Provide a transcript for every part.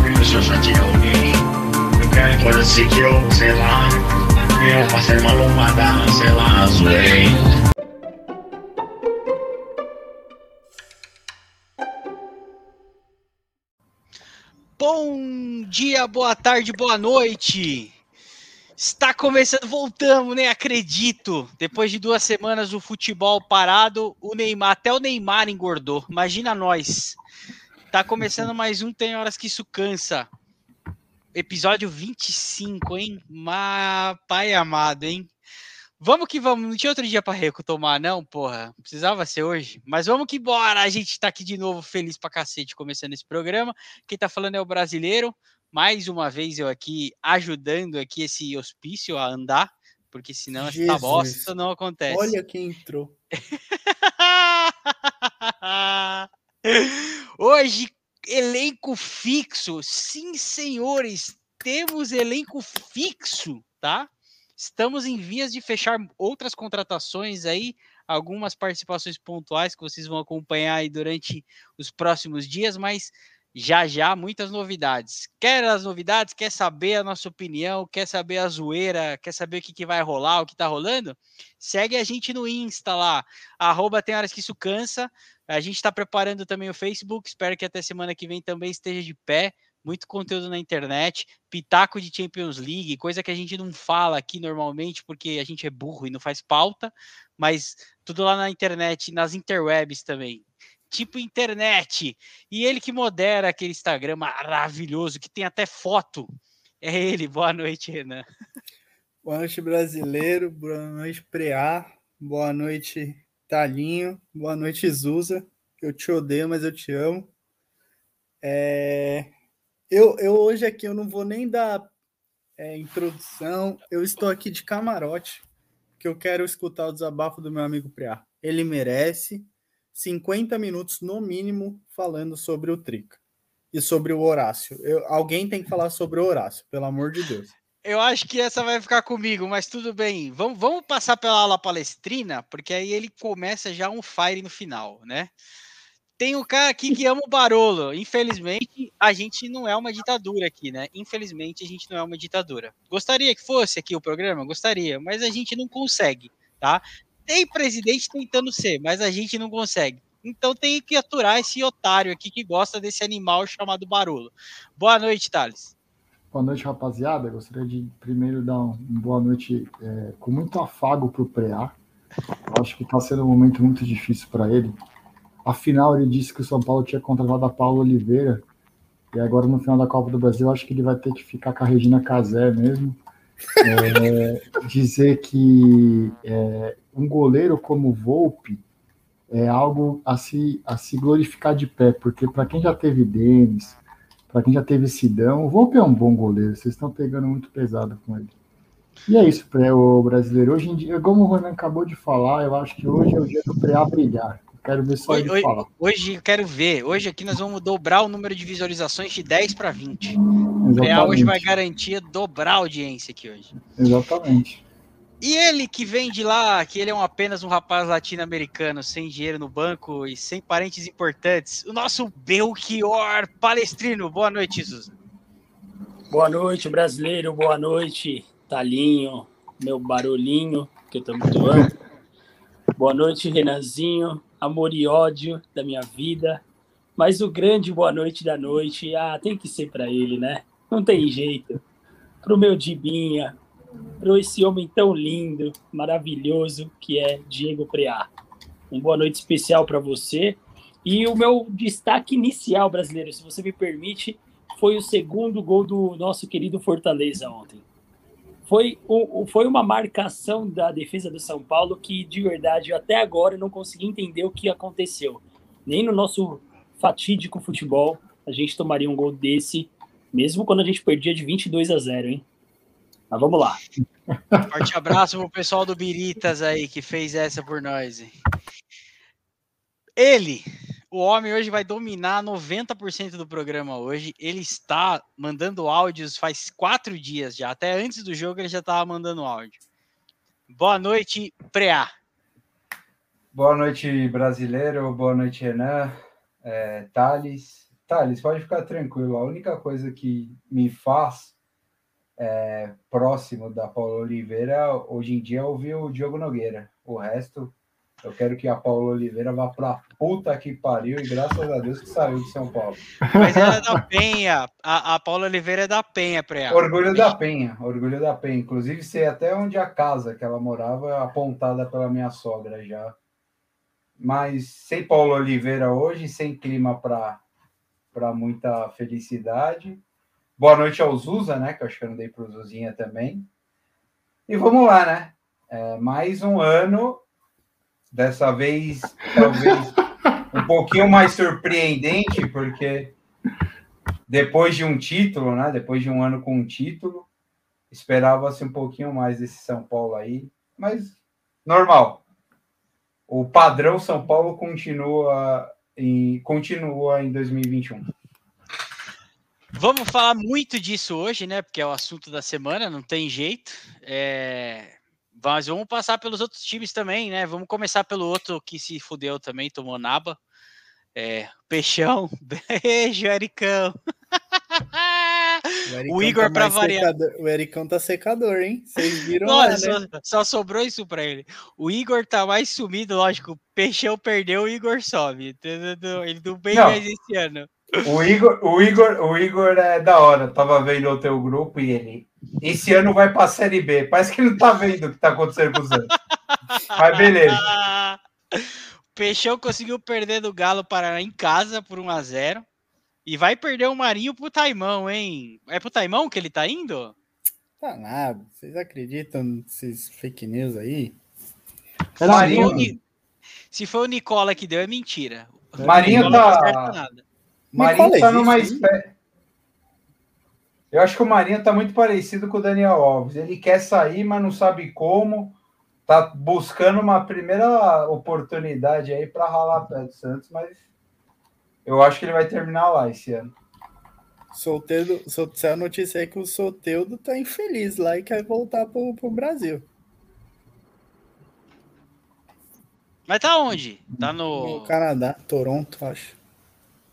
que só tinha alguém. Assim que eu, sei lá, eu passei uma lombada, sei lá, zoei. Bom dia, boa tarde, boa noite. Está começando, voltamos, nem acredito. Depois de duas semanas o futebol parado, o Neymar, até o Neymar engordou. Imagina nós. Tá começando mais um Tem Horas que Isso Cansa. Episódio 25, hein? Ma... Pai amado, hein? Vamos que vamos. Não tinha outro dia para retomar, não, porra. Precisava ser hoje. Mas vamos que bora. A gente tá aqui de novo feliz pra cacete começando esse programa. Quem tá falando é o brasileiro. Mais uma vez eu aqui ajudando aqui esse hospício a andar, porque senão essa Jesus. bosta não acontece. Olha quem entrou. Hoje, elenco fixo. Sim, senhores, temos elenco fixo, tá? Estamos em vias de fechar outras contratações aí, algumas participações pontuais que vocês vão acompanhar aí durante os próximos dias, mas já já muitas novidades. Quer as novidades? Quer saber a nossa opinião? Quer saber a zoeira? Quer saber o que, que vai rolar, o que tá rolando? Segue a gente no Insta lá, arroba tem horas que isso cansa. A gente está preparando também o Facebook, espero que até semana que vem também esteja de pé. Muito conteúdo na internet, pitaco de Champions League, coisa que a gente não fala aqui normalmente, porque a gente é burro e não faz pauta, mas tudo lá na internet, nas interwebs também tipo internet. E ele que modera aquele Instagram maravilhoso, que tem até foto. É ele. Boa noite, Renan. Boa noite, brasileiro. Boa noite, Preá. Boa noite, Talinho. Boa noite, Zuza. Eu te odeio, mas eu te amo. É... Eu, eu hoje aqui eu não vou nem dar é, introdução. Eu estou aqui de camarote, que eu quero escutar o desabafo do meu amigo Preá. Ele merece 50 minutos no mínimo falando sobre o Trica e sobre o Horácio. Eu, alguém tem que falar sobre o Horácio, pelo amor de Deus. Eu acho que essa vai ficar comigo, mas tudo bem. Vamos, vamos passar pela aula palestrina, porque aí ele começa já um fire no final, né? Tem um cara aqui que ama o Barolo. Infelizmente, a gente não é uma ditadura aqui, né? Infelizmente, a gente não é uma ditadura. Gostaria que fosse aqui o programa? Gostaria, mas a gente não consegue, tá? Tem presidente tentando ser, mas a gente não consegue. Então tem que aturar esse otário aqui que gosta desse animal chamado Barolo. Boa noite, Thales. Boa noite, rapaziada. Gostaria de primeiro dar uma boa noite é, com muito afago para o Preá. Acho que está sendo um momento muito difícil para ele. Afinal, ele disse que o São Paulo tinha contratado a Paulo Oliveira. E agora, no final da Copa do Brasil, acho que ele vai ter que ficar com a Regina Casé mesmo. É, dizer que é, um goleiro como o Volpe é algo a se, a se glorificar de pé, porque para quem já teve Denis, para quem já teve Sidão, o Volpe é um bom goleiro, vocês estão pegando muito pesado com ele. E é isso para o brasileiro. Hoje em dia, como o Ronan acabou de falar, eu acho que hoje é o dia do Preá brilhar. Quero ver só hoje, ele hoje, falar. Hoje eu quero ver. Hoje aqui nós vamos dobrar o número de visualizações de 10 para 20. O. Real hoje vai garantir dobrar a audiência aqui hoje. Exatamente. E ele que vem de lá, que ele é um, apenas um rapaz latino-americano, sem dinheiro no banco e sem parentes importantes, o nosso Belchior Palestrino. Boa noite, Susan. Boa noite, brasileiro. Boa noite, Talinho, meu barulhinho, que eu tô muito. Boa noite, Renanzinho, amor e ódio da minha vida. Mas o grande boa noite da noite, ah, tem que ser para ele, né? Não tem jeito. Pro meu Dibinha, pro esse homem tão lindo, maravilhoso que é Diego Preá. Um boa noite especial para você. E o meu destaque inicial brasileiro, se você me permite, foi o segundo gol do nosso querido Fortaleza ontem. Foi, o, foi uma marcação da defesa do São Paulo que, de verdade, até agora eu não consegui entender o que aconteceu. Nem no nosso fatídico futebol a gente tomaria um gol desse, mesmo quando a gente perdia de 22 a 0, hein? Mas vamos lá. Forte abraço pro pessoal do Biritas aí que fez essa por nós. hein? Ele, o homem hoje vai dominar 90% do programa hoje. Ele está mandando áudios faz quatro dias já. Até antes do jogo ele já estava mandando áudio. Boa noite, Preá. Boa noite, brasileiro. Boa noite, Renan, é, Thales. Thales, pode ficar tranquilo. A única coisa que me faz é, próximo da Paula Oliveira hoje em dia é ouvir o Diogo Nogueira. O resto, eu quero que a Paula Oliveira vá pra puta que pariu e graças a Deus que saiu de São Paulo. Mas ela é da Penha. A, a Paula Oliveira é da Penha, pra ela. Orgulho da Penha, orgulho da Penha. Inclusive, sei até onde a casa que ela morava é apontada pela minha sogra já. Mas sem Paulo Oliveira hoje, sem clima para muita felicidade. Boa noite ao Zuza, né? Que eu acho que eu não dei para o Zuzinha também. E vamos lá, né? É, mais um ano, dessa vez, talvez um pouquinho mais surpreendente, porque depois de um título, né? Depois de um ano com um título, esperava-se um pouquinho mais desse São Paulo aí, mas normal. O padrão São Paulo continua em, continua em 2021. Vamos falar muito disso hoje, né? Porque é o assunto da semana, não tem jeito. É... Mas vamos passar pelos outros times também, né? Vamos começar pelo outro que se fudeu também, tomou naba. É, Peixão. Beijo, Ericão. O, O Igor tá pra mais variar. secador- O Ericão tá secador, hein? Vocês viram Olha, lá, só, né? só sobrou isso pra ele. O Igor tá mais sumido, lógico. O Peixão perdeu, o Igor sobe. Ele não vem Não. mais esse ano. O Igor, o Igor, o Igor é da hora. Tava vendo o teu grupo e ele. Esse ano vai pra Série B. Parece que ele não tá vendo o que tá acontecendo com os Santos. Mas beleza. Peixão conseguiu perder do Galo Paraná em casa por 1 a 0 E vai perder o Marinho pro Taimão, hein? É pro Taimão que ele tá indo? Tá nada. Vocês acreditam nesses fake news aí? Era Marinho- Se foi o Ni- Se foi o Nicola que deu, é mentira. O Marinho Nicola tá-. Marinho Nicola tá numa espécie. Eu acho que o Marinho tá muito parecido com o Daniel Alves. Ele quer sair, mas não sabe como. Tá buscando uma primeira oportunidade aí para ralar pé do Santos, mas eu acho que ele vai terminar lá esse ano. Solteiro, sol- saiu a notícia aí que o Soteudo tá infeliz lá e quer voltar pro, pro Brasil. Mas tá onde? Tá No no. Canadá, Toronto, acho. Tá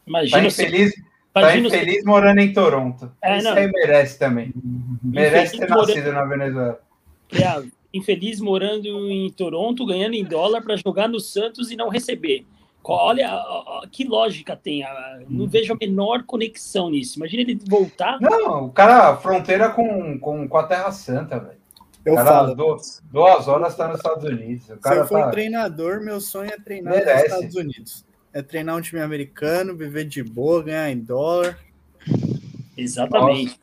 Imagina, se- infeliz, tá imagina se- infeliz morando em Toronto. É, Isso não. aí merece também. Merece ter Infeliz morando- nascido na Venezuela. é, infeliz morando em Toronto, ganhando em dólar para jogar no Santos e não receber. Olha ó, que lógica tem. Não vejo a menor conexão nisso. Imagina ele voltar. Não, o cara fronteira com, com, com a Terra Santa, velho. Eu O cara falo. duas, duas horas tá nos Estados Unidos. O Se cara eu for tá... treinador, meu sonho é treinar Merece. nos Estados Unidos. É treinar um time americano, viver de boa, ganhar em dólar. Exatamente. Você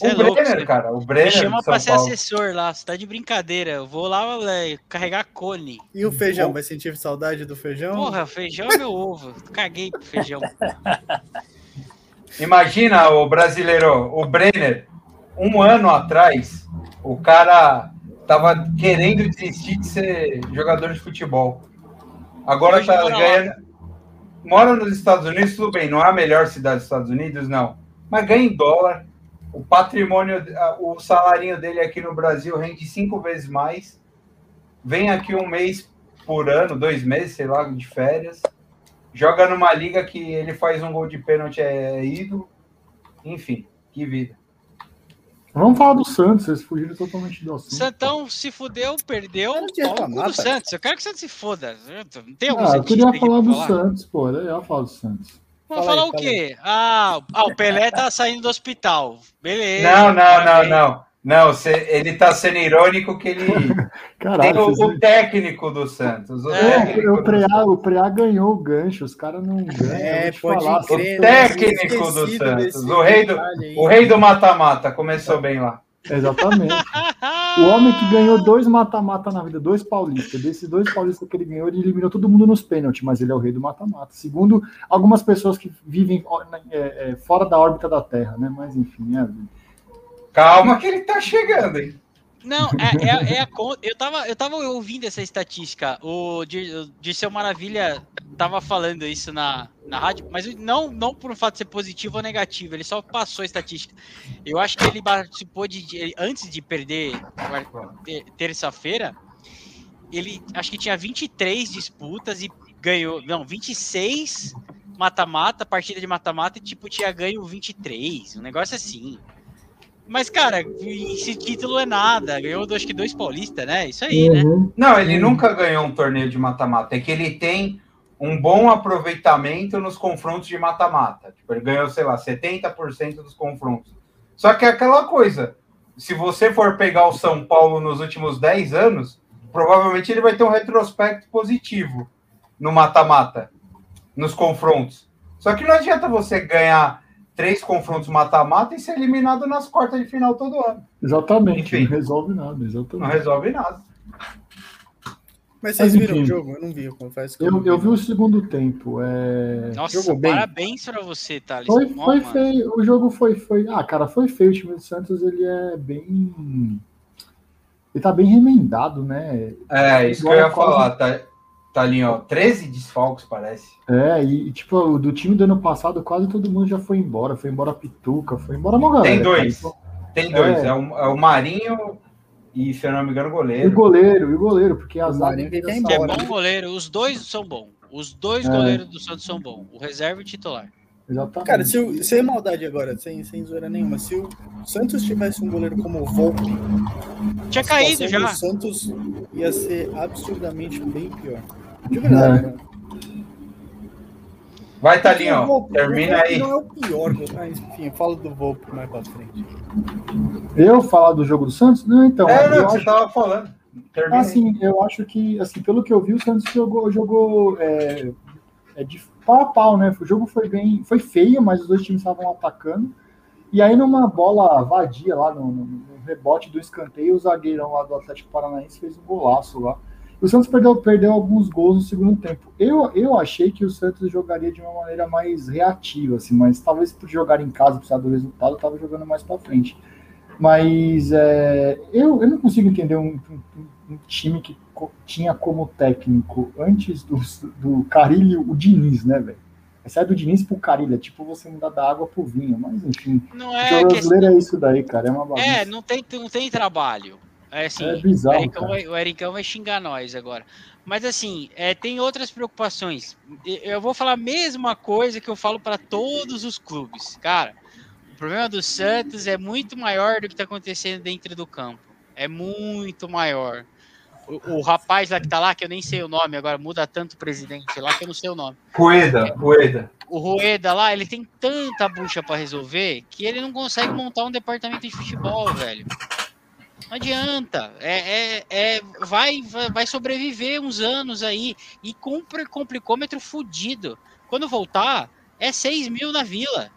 é o louco. Brenner, você- cara. O Me Brenner chama de pra ser Paulo. assessor lá. Você tá de brincadeira. Eu vou lá é, carregar cone. E o feijão? Vai sentir saudade do feijão? Porra, feijão é meu ovo. Caguei pro feijão. Imagina o brasileiro, o Brenner, um ano atrás, o cara tava querendo desistir de ser jogador de futebol. Agora Hoje tá ganhando. Mora nos Estados Unidos, tudo bem, não é a melhor cidade dos Estados Unidos, não. Mas ganha em dólar. O patrimônio, o salarinho dele aqui no Brasil rende cinco vezes mais. Vem aqui um mês por ano, dois meses, sei lá, de férias. Joga numa liga que ele faz um gol de pênalti, é ídolo. Enfim, que vida. Vamos falar do Santos, vocês fugiram totalmente do assunto. Santão se fudeu, perdeu. Cu reclamar, do. Santos. Eu quero que o Santos se foda. Não tem algum Ah, eu queria falar pra do falar? Santos, pô. Eu ia falar do Santos. Vamos Fala falar aí, o quê? Ah, ah, o Pelé tá saindo do hospital. Beleza. Não, não, não, não. Não, cê- ele tá sendo irônico que ele tem Caralho, o, o técnico do Santos. O É, técnico o do Preá, o Preá ganhou o gancho, os caras não ganham. É, pode falar, crer. o técnico do Santos, o rei do-. O rei do mata-mata começou bem lá. Exatamente. O homem que ganhou dois mata-mata na vida, dois paulistas. Desses dois paulistas que ele ganhou, ele eliminou todo mundo nos pênaltis, mas ele é o rei do mata-mata. Segundo algumas pessoas que vivem é, é, fora da órbita da Terra, né? Mas enfim, é. Calma que ele tá chegando, hein? Não, é, é, é a eu, tava, eu tava ouvindo essa estatística. O Dir- o Dirceu Maravilha tava falando isso na, na rádio, mas não, não por um fato de ser positivo ou negativo, ele só passou a estatística. Eu acho que ele participou de. antes de perder terça-feira, ele acho que tinha 23 disputas e ganhou. Não, 26, mata-mata, partida de mata-mata, e tipo, tinha ganho 23, um negócio assim. Mas, cara, esse título é nada. Ganhou, acho que dois paulistas, né? Isso aí, né? Uhum. Não, ele nunca ganhou um torneio de mata-mata. É que ele tem um bom aproveitamento nos confrontos de mata-mata. Tipo, ele ganhou, sei lá, 70% dos confrontos. Só que é aquela coisa. Se você for pegar o São Paulo nos últimos 10 anos, provavelmente ele vai ter um retrospecto positivo no mata-mata, nos confrontos. Só que não adianta você ganhar três confrontos mata-mata e ser eliminado nas quartas de final todo ano. Exatamente, Enfim. não resolve nada, Não exatamente. resolve nada. Mas vocês Mas, viram o enfim. jogo? Eu não vi, eu confesso que Eu, eu vi não. o segundo tempo. É... Nossa, Jogou bem. parabéns pra você, Thales. Foi, foi mano. feio. O jogo foi, foi. Ah, cara, foi feio. O time do Santos ele é bem. Ele tá bem remendado, né? É, isso que eu ia Agora quase- falar, tá, tá ali, ó. 13 desfalques, parece. É, e e, tipo, do time do ano passado, quase todo mundo já foi embora. Foi embora a Pituca, foi embora uma galera. Tem dois. cara. Tem dois. É. É, o, é o Marinho e, se eu não me engano, o E o goleiro. goleiro, e o goleiro, porque a O zaga Marinho que quer ir dessa- Que é bom goleiro. Os dois são bons. Os dois É. goleiros do Santos são bons. O reserva e o titular. Exatamente. Cara, se o, sem maldade agora, sem, sem zoeira nenhuma, se o Santos tivesse um goleiro como o Volpe, Tinha caído já. do Santos ia ser absurdamente bem pior. De verdade, É. né? Vai, Porque o Talinho, Volpe- termina o Volpe aí. Não é o pior, go- ah, enfim, eu falo do Volpe mais pra frente. Eu falar do jogo do Santos? Não, então. É, eu não, acho- você tava falando. Termina aí. Assim, eu acho que, assim, pelo que eu vi, o Santos jogou, jogou é, é de pau a pau, né? O jogo foi bem, foi feio, mas os dois times estavam atacando. E aí, numa bola vadia lá, no, no- no rebote do escanteio, o zagueirão lá do Atlético Paranaense fez um golaço lá. O Santos perdeu, perdeu alguns gols no segundo tempo. Eu, eu achei que o Santos jogaria de uma maneira mais reativa, assim, mas talvez por jogar em casa, precisar do resultado, estava jogando mais para frente. Mas é, eu, eu não consigo entender um, um- um time que co- tinha como técnico antes do, do Carilho o Diniz, né, velho? Sai do Diniz pro Carilho, é tipo você mudar da água pro vinho, mas enfim. Não o é questão. brasileiro é isso daí, cara, é uma bagunça. É, não tem, não tem trabalho. É assim, É o, bizarro, Ericão cara. vai, o Ericão vai xingar nós agora. Mas assim, é, tem outras preocupações. Eu vou falar a mesma coisa que eu falo para todos os clubes. Cara, o problema do Santos é muito maior do que está acontecendo dentro do campo. É muito maior. O, o rapaz lá que tá lá, que eu nem sei o nome agora, muda tanto o presidente lá que eu não sei o nome. Rueda, Rueda. O Rueda lá, ele tem tanta bucha para resolver que ele não consegue montar um departamento de futebol, velho. Não adianta. É, é, é- vai, vai sobreviver uns anos aí e com pre- complicômetro fudido. Quando voltar, é 6 mil na vila.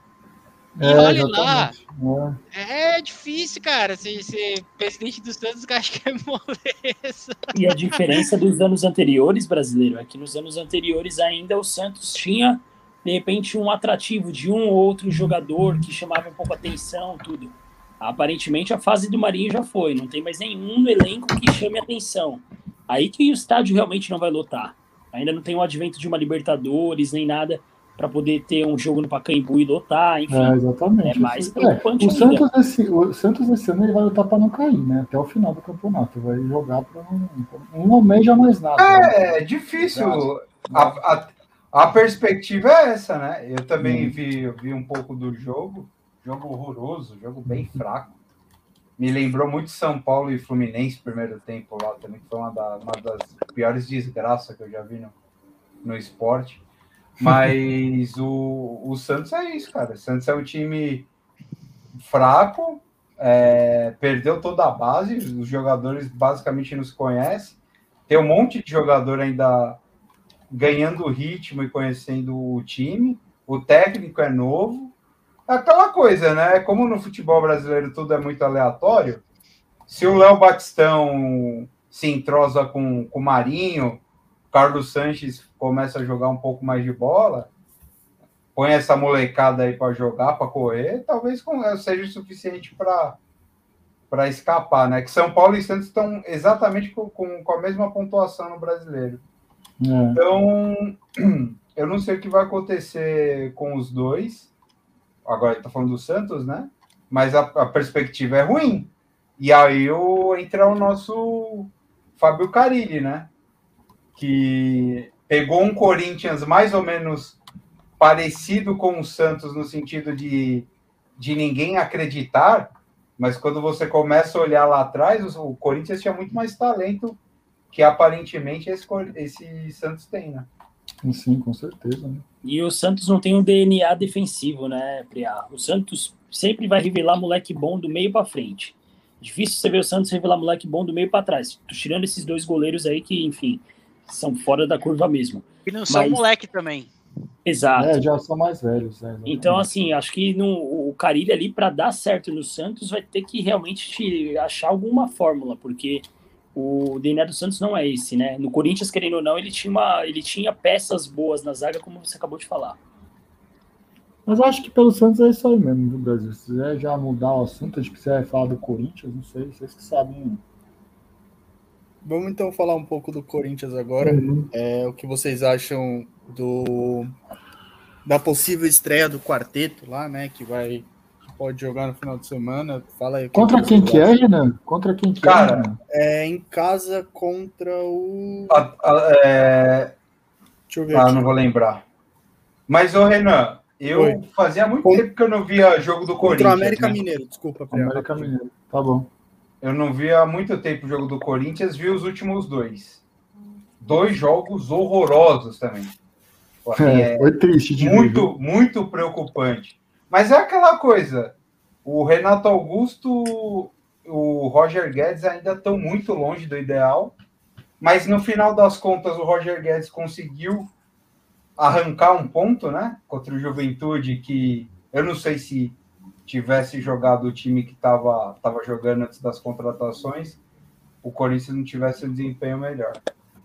E É, olhe lá. exatamente. É. É difícil, cara, ser, ser presidente dos Santos, que acho que é moleza. E a diferença dos anos anteriores, brasileiro, é que nos anos anteriores ainda o Santos tinha, de repente, um atrativo de um ou outro jogador que chamava um pouco a atenção, tudo. Aparentemente a fase do Marinho já foi, não tem mais nenhum no elenco que chame atenção. Aí que o estádio realmente não vai lotar. Ainda não tem o advento de uma Libertadores, nem nada para poder ter um jogo no Pacaembu e lotar, enfim. É, exatamente. É mais É, preocupante o, ainda. Santos esse, o Santos esse ano ele vai lutar para não cair, né? Até o final do campeonato. Vai jogar para não, não almeja mais nada. né? É difícil. A, a, a perspectiva é essa, né? Eu também vi, eu vi um pouco do jogo. Jogo horroroso, jogo bem fraco. Me lembrou muito São Paulo e Fluminense primeiro tempo lá também, que foi uma, da- uma das piores desgraças que eu já vi no, no esporte. Mas o, o Santos é isso, cara. O Santos é um time fraco, é, perdeu toda a base, os jogadores basicamente não se conhecem. Tem um monte de jogador ainda ganhando ritmo e conhecendo o time. O técnico é novo. É aquela coisa, né? Como no futebol brasileiro tudo é muito aleatório, se o Léo Batistão se entrosa com, com o Marinho, Carlos Sanches começa a jogar um pouco mais de bola, põe essa molecada aí para jogar, para correr, talvez seja o suficiente para para escapar, né? Que São Paulo e Santos estão exatamente com, com, com a mesma pontuação no brasileiro. É. Então, eu não sei o que vai acontecer com os dois. Agora está falando do Santos, né? Mas a, a perspectiva é ruim. E aí o, entra o nosso Fábio Carilli, né? Que pegou um Corinthians mais ou menos parecido com o Santos no sentido de, de ninguém acreditar, mas quando você começa a olhar lá atrás, o Corinthians tinha muito mais talento que aparentemente esse, esse Santos tem, né? Sim, com certeza. Né? E o Santos não tem um DNA defensivo, né, Priá? O Santos sempre vai revelar moleque bom do meio para frente. Difícil você ver o Santos revelar moleque bom do meio para trás. Tirando esses dois goleiros aí que, enfim, são fora da curva mesmo. E não são Mas... moleque também. Exato. É, já são mais velhos. É, então, assim, acho que no, o Carilli ali, para dar certo no Santos, vai ter que realmente achar alguma fórmula, porque o DNA do Santos não é esse, né? No Corinthians, querendo ou não, ele tinha, uma, ele tinha peças boas na zaga, como você acabou de falar. Mas acho que pelo Santos é isso aí mesmo, do Brasil. Se quiser já mudar o assunto, acho que você vai falar do Corinthians, não sei, vocês que sabem. Vamos então falar um pouco do Corinthians agora. Uhum. É, o que vocês acham do da possível estreia do quarteto lá, né? Que vai pode jogar no final de semana. Fala aí. Contra quem que é, Renan? Contra quem que Cara, é? É em casa contra o. A, a, é... Deixa eu ver. Ah, aqui. não vou lembrar. Mas, ô Renan, eu Oi. fazia muito Contra... tempo que eu não via jogo do Corinthians. Contra o América né? Mineiro, desculpa. América Mineiro, tá bom. Eu não via há muito tempo o jogo do Corinthians, vi os últimos dois. Dois jogos horrorosos também. Assim, é, foi triste de muito, ver. muito preocupante. Mas é aquela coisa. O Renato Augusto, o Roger Guedes ainda estão muito longe do ideal. Mas no final das contas, o Roger Guedes conseguiu arrancar um ponto, né? Contra o Juventude, que eu não sei se tivesse jogado o time que estava tava jogando antes das contratações, o Corinthians não tivesse um desempenho melhor.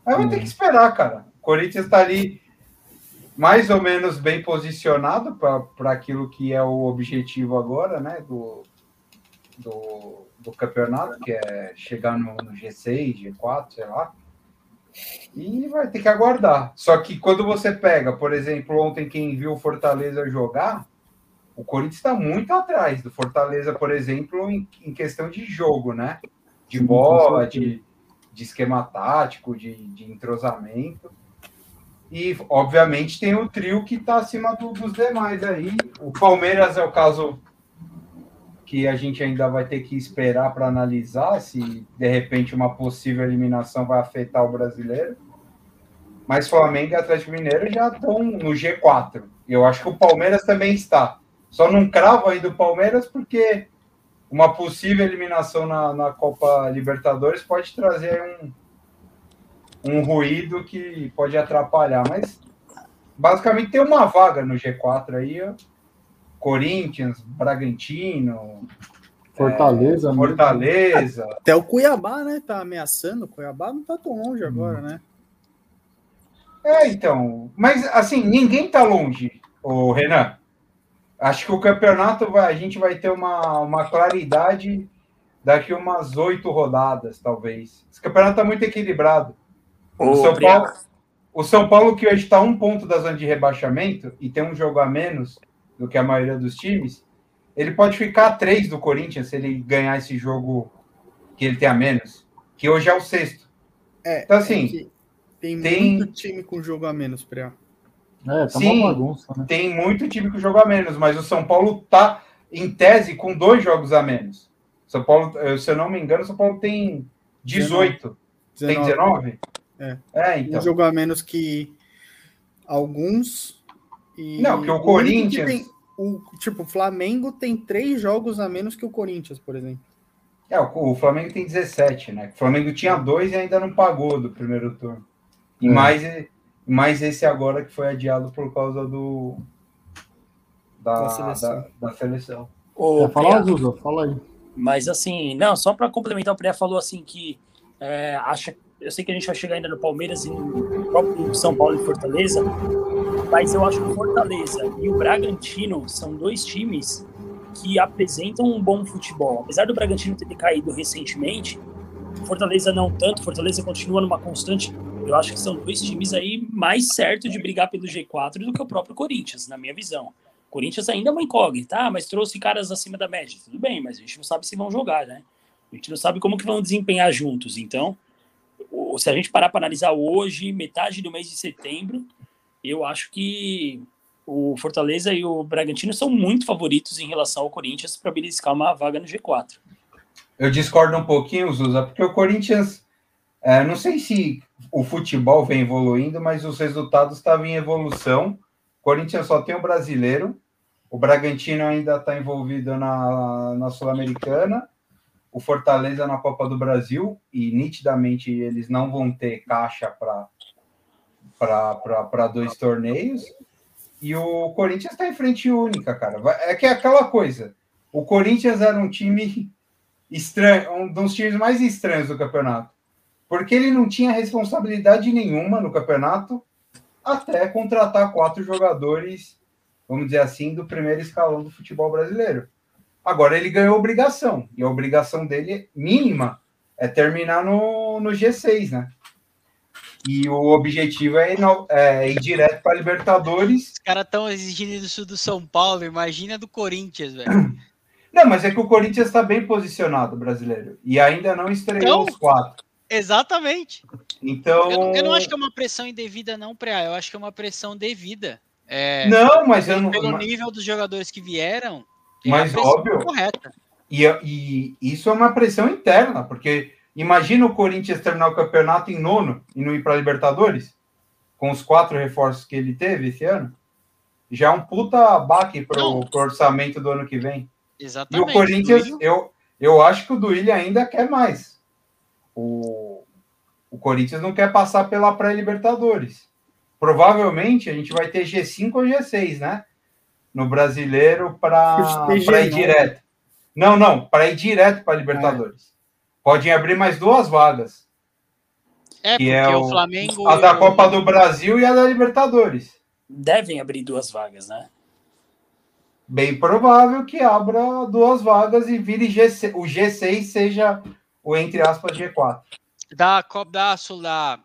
Aí vai ter que esperar, cara. O Corinthians está ali mais ou menos bem posicionado para aquilo que é o objetivo agora, né? Do, do, do campeonato, que é chegar no, no G6, G4, sei lá. E vai ter que aguardar. Só que quando você pega, por exemplo, ontem quem viu o Fortaleza jogar, o Corinthians está muito atrás do Fortaleza, por exemplo, em, em questão de jogo, né? De bola, de, de esquema tático, de, de entrosamento. E, obviamente, tem o trio que está acima do, dos demais aí. O Palmeiras é o caso que a gente ainda vai ter que esperar para analisar se, de repente, uma possível eliminação vai afetar o brasileiro. Mas Flamengo e Atlético Mineiro já estão no G4. Eu acho que o Palmeiras também está. Só não cravo ainda o Palmeiras porque uma possível eliminação na, na Copa Libertadores pode trazer um, um ruído que pode atrapalhar, mas basicamente tem uma vaga no G4 aí, ó. Corinthians, Bragantino, Fortaleza, é, Fortaleza. Até o Cuiabá, né? Tá ameaçando. O Cuiabá não tá tão longe agora, hum. né? É, então. Mas assim, ninguém tá longe, o Renan. Acho que o campeonato vai, a gente vai ter uma, uma claridade daqui umas oito rodadas, talvez. Esse campeonato tá muito equilibrado. O São, Paulo, o São Paulo, que hoje está um ponto da zona de rebaixamento e tem um jogo a menos do que a maioria dos times, ele pode ficar a três do Corinthians se ele ganhar esse jogo que ele tem a menos, que hoje é o sexto. É, então, assim. É tem, tem, muito time com jogo a menos, Priá. É, tá Sim, bagunça, né? tem muito time com jogo a menos, mas o São Paulo tá, em tese, com dois jogos a menos. São Paulo, se eu não me engano, o São Paulo tem 18. 19. Tem 19? É. é, então. Um jogo a menos que alguns. E não, que o Corinthians. Tem, o, tipo, o Flamengo tem três jogos a menos que o Corinthians, por exemplo. É, o, o Flamengo tem 17, né? O Flamengo tinha dois e ainda não pagou do primeiro turno. E é. mais, mais esse agora que foi adiado por causa do. Da, da seleção. Da, da seleção. Ô, fala, Zuza, fala aí. Mas assim, não, só para complementar, o Pré falou assim que é, acha eu sei que a gente vai chegar ainda no Palmeiras e no próprio São Paulo e Fortaleza, mas eu acho que o Fortaleza e o Bragantino são dois times que apresentam um bom futebol. Apesar do Bragantino ter caído recentemente, Fortaleza não tanto, Fortaleza continua numa constante. Eu acho que são dois times aí mais certos de brigar pelo G4 do que o próprio Corinthians, na minha visão. Corinthians ainda é uma incógnita, tá? mas trouxe caras acima da média. Tudo bem, mas a gente não sabe se vão jogar, né? A gente não sabe como que vão desempenhar juntos. Então, se a gente parar para analisar hoje, metade do mês de setembro, eu acho que o Fortaleza e o Bragantino são muito favoritos em relação ao Corinthians para beliscar uma vaga no G4. Eu discordo um pouquinho, Zuza, porque o Corinthians, é, não sei se o futebol vem evoluindo, mas os resultados estavam em evolução. O Corinthians só tem o brasileiro, o Bragantino ainda está envolvido na, na Sul-Americana, o Fortaleza na Copa do Brasil, e nitidamente eles não vão ter caixa para dois torneios. E o Corinthians está em frente única, cara. É que é aquela coisa. O Corinthians era um time estranho, um dos times mais estranhos do campeonato. Porque ele não tinha responsabilidade nenhuma no campeonato até contratar quatro jogadores, vamos dizer assim, do primeiro escalão do futebol brasileiro. Agora ele ganhou obrigação, e a obrigação dele mínima é terminar no, no G6, né? E o objetivo é ir, é ir direto para Libertadores. Os caras estão exigindo isso do São Paulo, imagina do Corinthians, velho. Não, mas é que o Corinthians está bem posicionado, brasileiro. E ainda não estreou então, os quatro. Exatamente. Então. Eu, eu, não acho que é uma pressão indevida, não, Preá. Eu acho que é uma pressão devida. É, não, mas eu não. Pelo nível dos jogadores que vieram. É mas óbvio. Correta. E, e isso é uma pressão interna, porque Imagina o Corinthians terminar o campeonato em nono e não ir para a Libertadores, com os quatro reforços que ele teve esse ano. Já é um puta baque para o orçamento do ano que vem. Exatamente. E o Corinthians, eu, eu acho que o Duílio ainda quer mais. O, o Corinthians não quer passar pela pré-Libertadores. Provavelmente a gente vai ter G5 ou G6, né? No brasileiro para ir direto. Não, não, para ir direto para a Libertadores. É podem abrir mais duas vagas. É, porque é o, o Flamengo. A da Copa do Brasil e a da Libertadores. Devem abrir duas vagas, né? Bem provável que abra duas vagas e vire G6, o G6 seja o entre aspas G4. Da Copa da Sul da,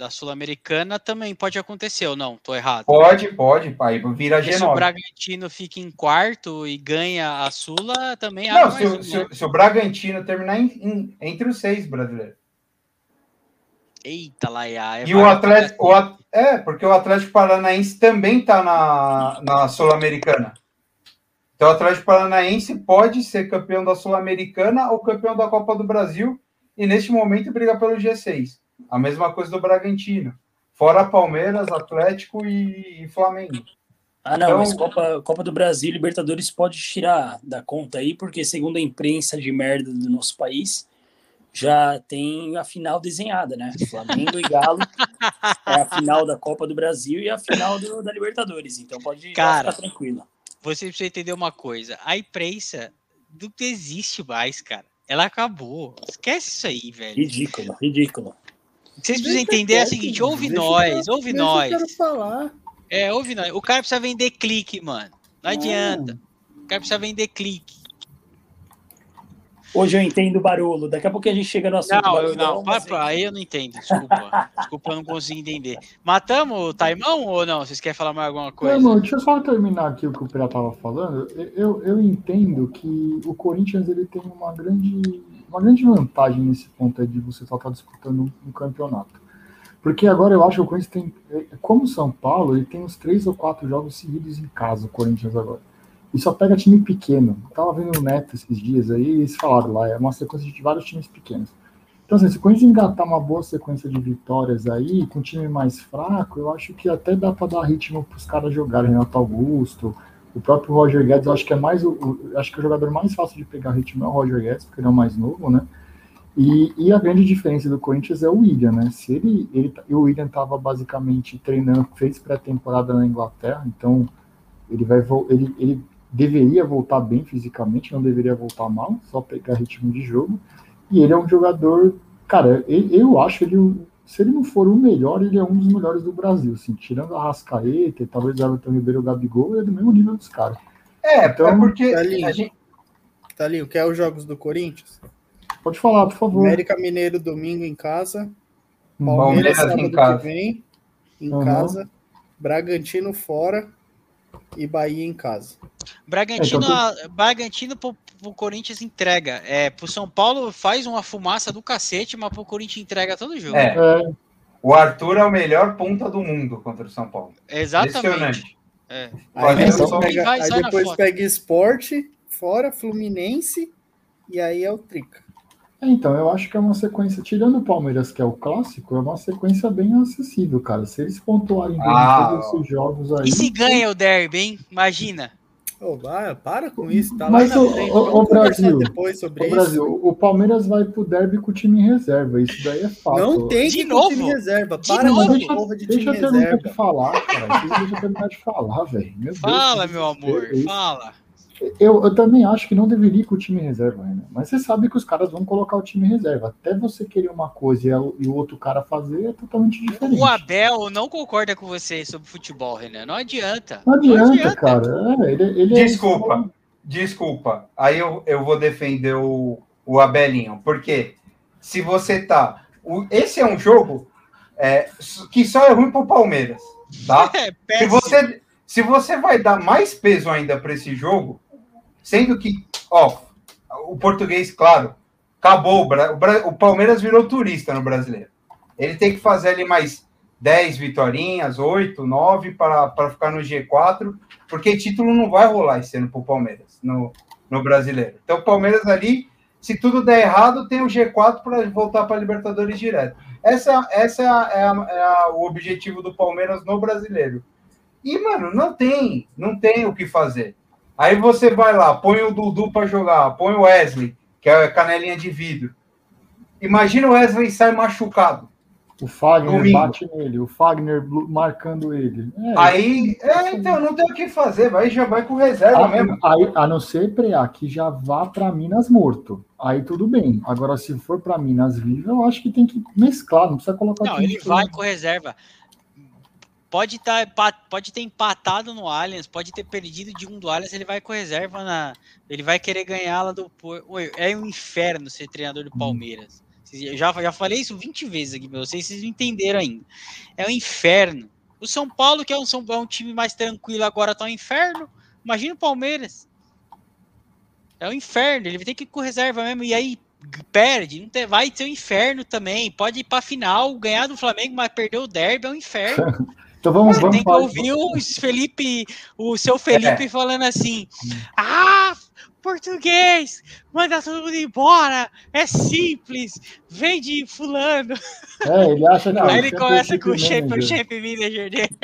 da Sul-Americana também pode acontecer ou não? Tô errado. Pode, pode, pai. Vira G9. Se o Bragantino fica em quarto e ganha a Sula, também Não, se, um, se, né? se, o Bragantino terminar em, em, entre os seis brasileiros. Eita, Laia. É e o Atlético. O, é, porque o Atlético Paranaense também está na, na Sul-Americana. Então o Atlético Paranaense pode ser campeão da Sul-Americana ou campeão da Copa do Brasil e neste momento briga pelo G6. A mesma coisa do Bragantino. Fora Palmeiras, Atlético e, e Flamengo. Ah, não, então... mas Copa, Copa do Brasil Libertadores pode tirar da conta aí, porque segundo a imprensa de merda do nosso país, já tem a final desenhada, né? Flamengo e Galo é a final da Copa do Brasil e a final do, da Libertadores. Então pode Cara, ficar tranquilo. Você precisa entender uma coisa: a imprensa não existe mais, cara. Ela acabou. Esquece isso aí, velho. Ridículo, ridículo. Vocês precisam entender é o seguinte: ouve nós, eu, ouve nós. Eu quero falar. É, ouve nós. O cara precisa vender clique, mano. Não adianta. O cara precisa vender clique. Hoje eu entendo o barulho. Daqui a pouco a gente chega no assunto. Não, eu, não, papai, aí eu não entendo. Desculpa. Desculpa, eu não consigo entender. Matamos o Taimão ou não? Vocês querem falar mais alguma coisa? Não, deixa eu só terminar aqui o que o Pira estava falando. Eu, eu entendo que o Corinthians ele tem uma grande uma grande vantagem nesse ponto aí de você só estar tá disputando um campeonato. Porque agora eu acho que o Corinthians tem, é, como São Paulo, ele tem uns três ou quatro jogos seguidos em casa, o Corinthians agora. E só pega time pequeno. Eu tava vendo o Neto esses dias aí, eles falaram lá, é uma sequência de vários times pequenos. Então, assim, se o Corinthians engatar uma boa sequência de vitórias aí, com time mais fraco, eu acho que até dá para dar ritmo para os caras jogarem, Renato Augusto, o próprio Roger Guedes, acho que é mais o, o, acho que o jogador mais fácil de pegar ritmo é o Roger Guedes, porque ele é o mais novo, né? E, e a grande diferença do Corinthians é o William, né? Se ele, ele o William estava basicamente treinando, fez pré-temporada na Inglaterra, então ele vai ele, ele deveria voltar bem fisicamente, não deveria voltar mal, só pegar ritmo de jogo. E ele é um jogador, cara, eu, eu acho ele se ele não for o melhor, ele é um dos melhores do Brasil, assim, tirando a Rascaeta, talvez o Everton Ribeiro o Gabigol, ele é do mesmo nível dos caras. É, então, é porque Talinho, a gente... Talinho, quer os jogos do Corinthians? Pode falar, por favor. América Mineiro domingo em casa, uhum. Palmeiras, sábado em casa. que vem em uhum. casa, Bragantino fora e Bahia em casa. Bragantino, é, então, Bragantino pro, pro Corinthians entrega. É, pro São Paulo faz uma fumaça do cacete, mas pro Corinthians entrega todo jogo. É. é. O Arthur é o melhor ponta do mundo contra o São Paulo. Exatamente. Impressionante. É. Aí só- pega, aí depois pega esporte, fora Fluminense, e aí é o Trica. É, Então, eu acho que é uma sequência, tirando o Palmeiras, que é o clássico, é uma sequência bem acessível, cara. Se eles pontuarem bem Ah, em todos esses jogos aí. E se ganha o derby, hein? Imagina. Ô, vai, para com isso, tá Mas lá na o- o- o Brasil, depois sobre Ô, isso. Brasil, o Palmeiras vai pro derby com o time em reserva. Isso daí é fato. Não tem De que ir com time reserva. De Para novo? Deixa, porra de deixa time eu terminar reserva. de falar, cara. Deixa eu terminar de falar, velho. Deus, Fala, que meu amor. Fala. Eu, eu também acho que não deveria ir com o time reserva, né? Mas você sabe que os caras vão colocar o time em reserva. Até você querer uma coisa e, a- e o outro cara fazer é totalmente diferente. O Abel não concorda com você sobre futebol, Renan. Não adianta. Não adianta, cara. É, ele, ele é- Desculpa, desculpa. Aí eu, eu vou defender o, o Abelinho. Porque se você tá. o- esse é um jogo é, que só é ruim pro Palmeiras. Tá? É Se você, se você vai dar mais peso ainda para esse jogo, sendo que, ó, o português, claro, acabou. O, o Palmeiras virou turista no brasileiro. Ele tem que fazer ali mais 10 vitórias, 8, 9 para, ficar no G4, porque título não vai rolar esse ano para o Palmeiras no, no brasileiro. Então, o Palmeiras ali, se tudo der errado, tem o G4 para voltar para a Libertadores direto. Essa, essa é, é a- é a- o objetivo do Palmeiras no brasileiro. E, mano, não tem, não tem o que fazer. Aí você vai lá, põe o Dudu para jogar, põe o Wesley, que é a canelinha de vidro. Imagina o Wesley sai machucado. O Fagner Domingo. bate nele, o Fagner marcando ele. É, Aí, é, então, não tem o que fazer, vai, já vai com reserva mesmo. a, aí, a não ser preá que já vá para Minas morto. Aí tudo bem. Agora, se for para Minas vivo, eu acho que tem que mesclar, não precisa colocar Não, ele vai com reserva. Pode, tá, pode ter empatado no Allianz, pode ter perdido de um do Allianz, ele vai com reserva na. Ele vai querer ganhar lá do. É um inferno ser treinador do Palmeiras. Vocês- Eu já, já falei isso 20 vezes aqui, meu. Vocês, vocês não entenderam ainda. É um inferno. O São Paulo, que é um, São- é um time mais tranquilo, agora tá um inferno. Imagina o Palmeiras. É um inferno. Ele vai ter que ir com reserva mesmo. E aí perde. Não tem- vai ser um inferno também. Pode ir pra final, ganhar do Flamengo, mas perder o derby é um inferno. Então vamos, Você vamos tem que ouvir o Felipe, o seu Felipe falando assim: Ah, português, manda todo mundo embora, é simples, vem de fulano. É, ele acha que Não, é Aí ele começa com o shape, o shape manager dele.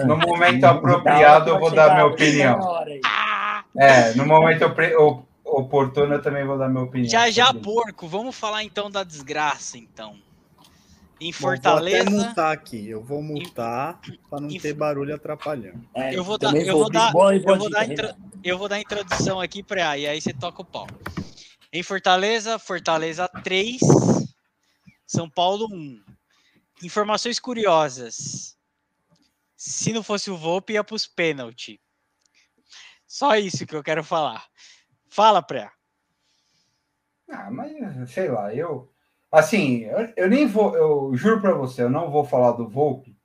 É. No momento apropriado, eu vou dar minha opinião. Ah, É, no momento oportuno, eu também vou dar minha opinião. já já, porco, vamos falar então da desgraça, então. Em Bom, Fortaleza. Vou até multar aqui. Eu vou multar para não em- ter barulho atrapalhando. É, Eu vou dar, eu vou dar, eu vou dar, eu vou dar a introdução aqui para e aí você toca o pau. Em Fortaleza, Fortaleza 3, São Paulo 1. Informações curiosas. Se não fosse o Volpe, ia para os pênaltis. Só isso que eu quero falar. Fala, Pré. Ah, mas sei lá, eu. Assim, eu, eu nem vou. Eu juro pra você, eu não vou falar do Volpe,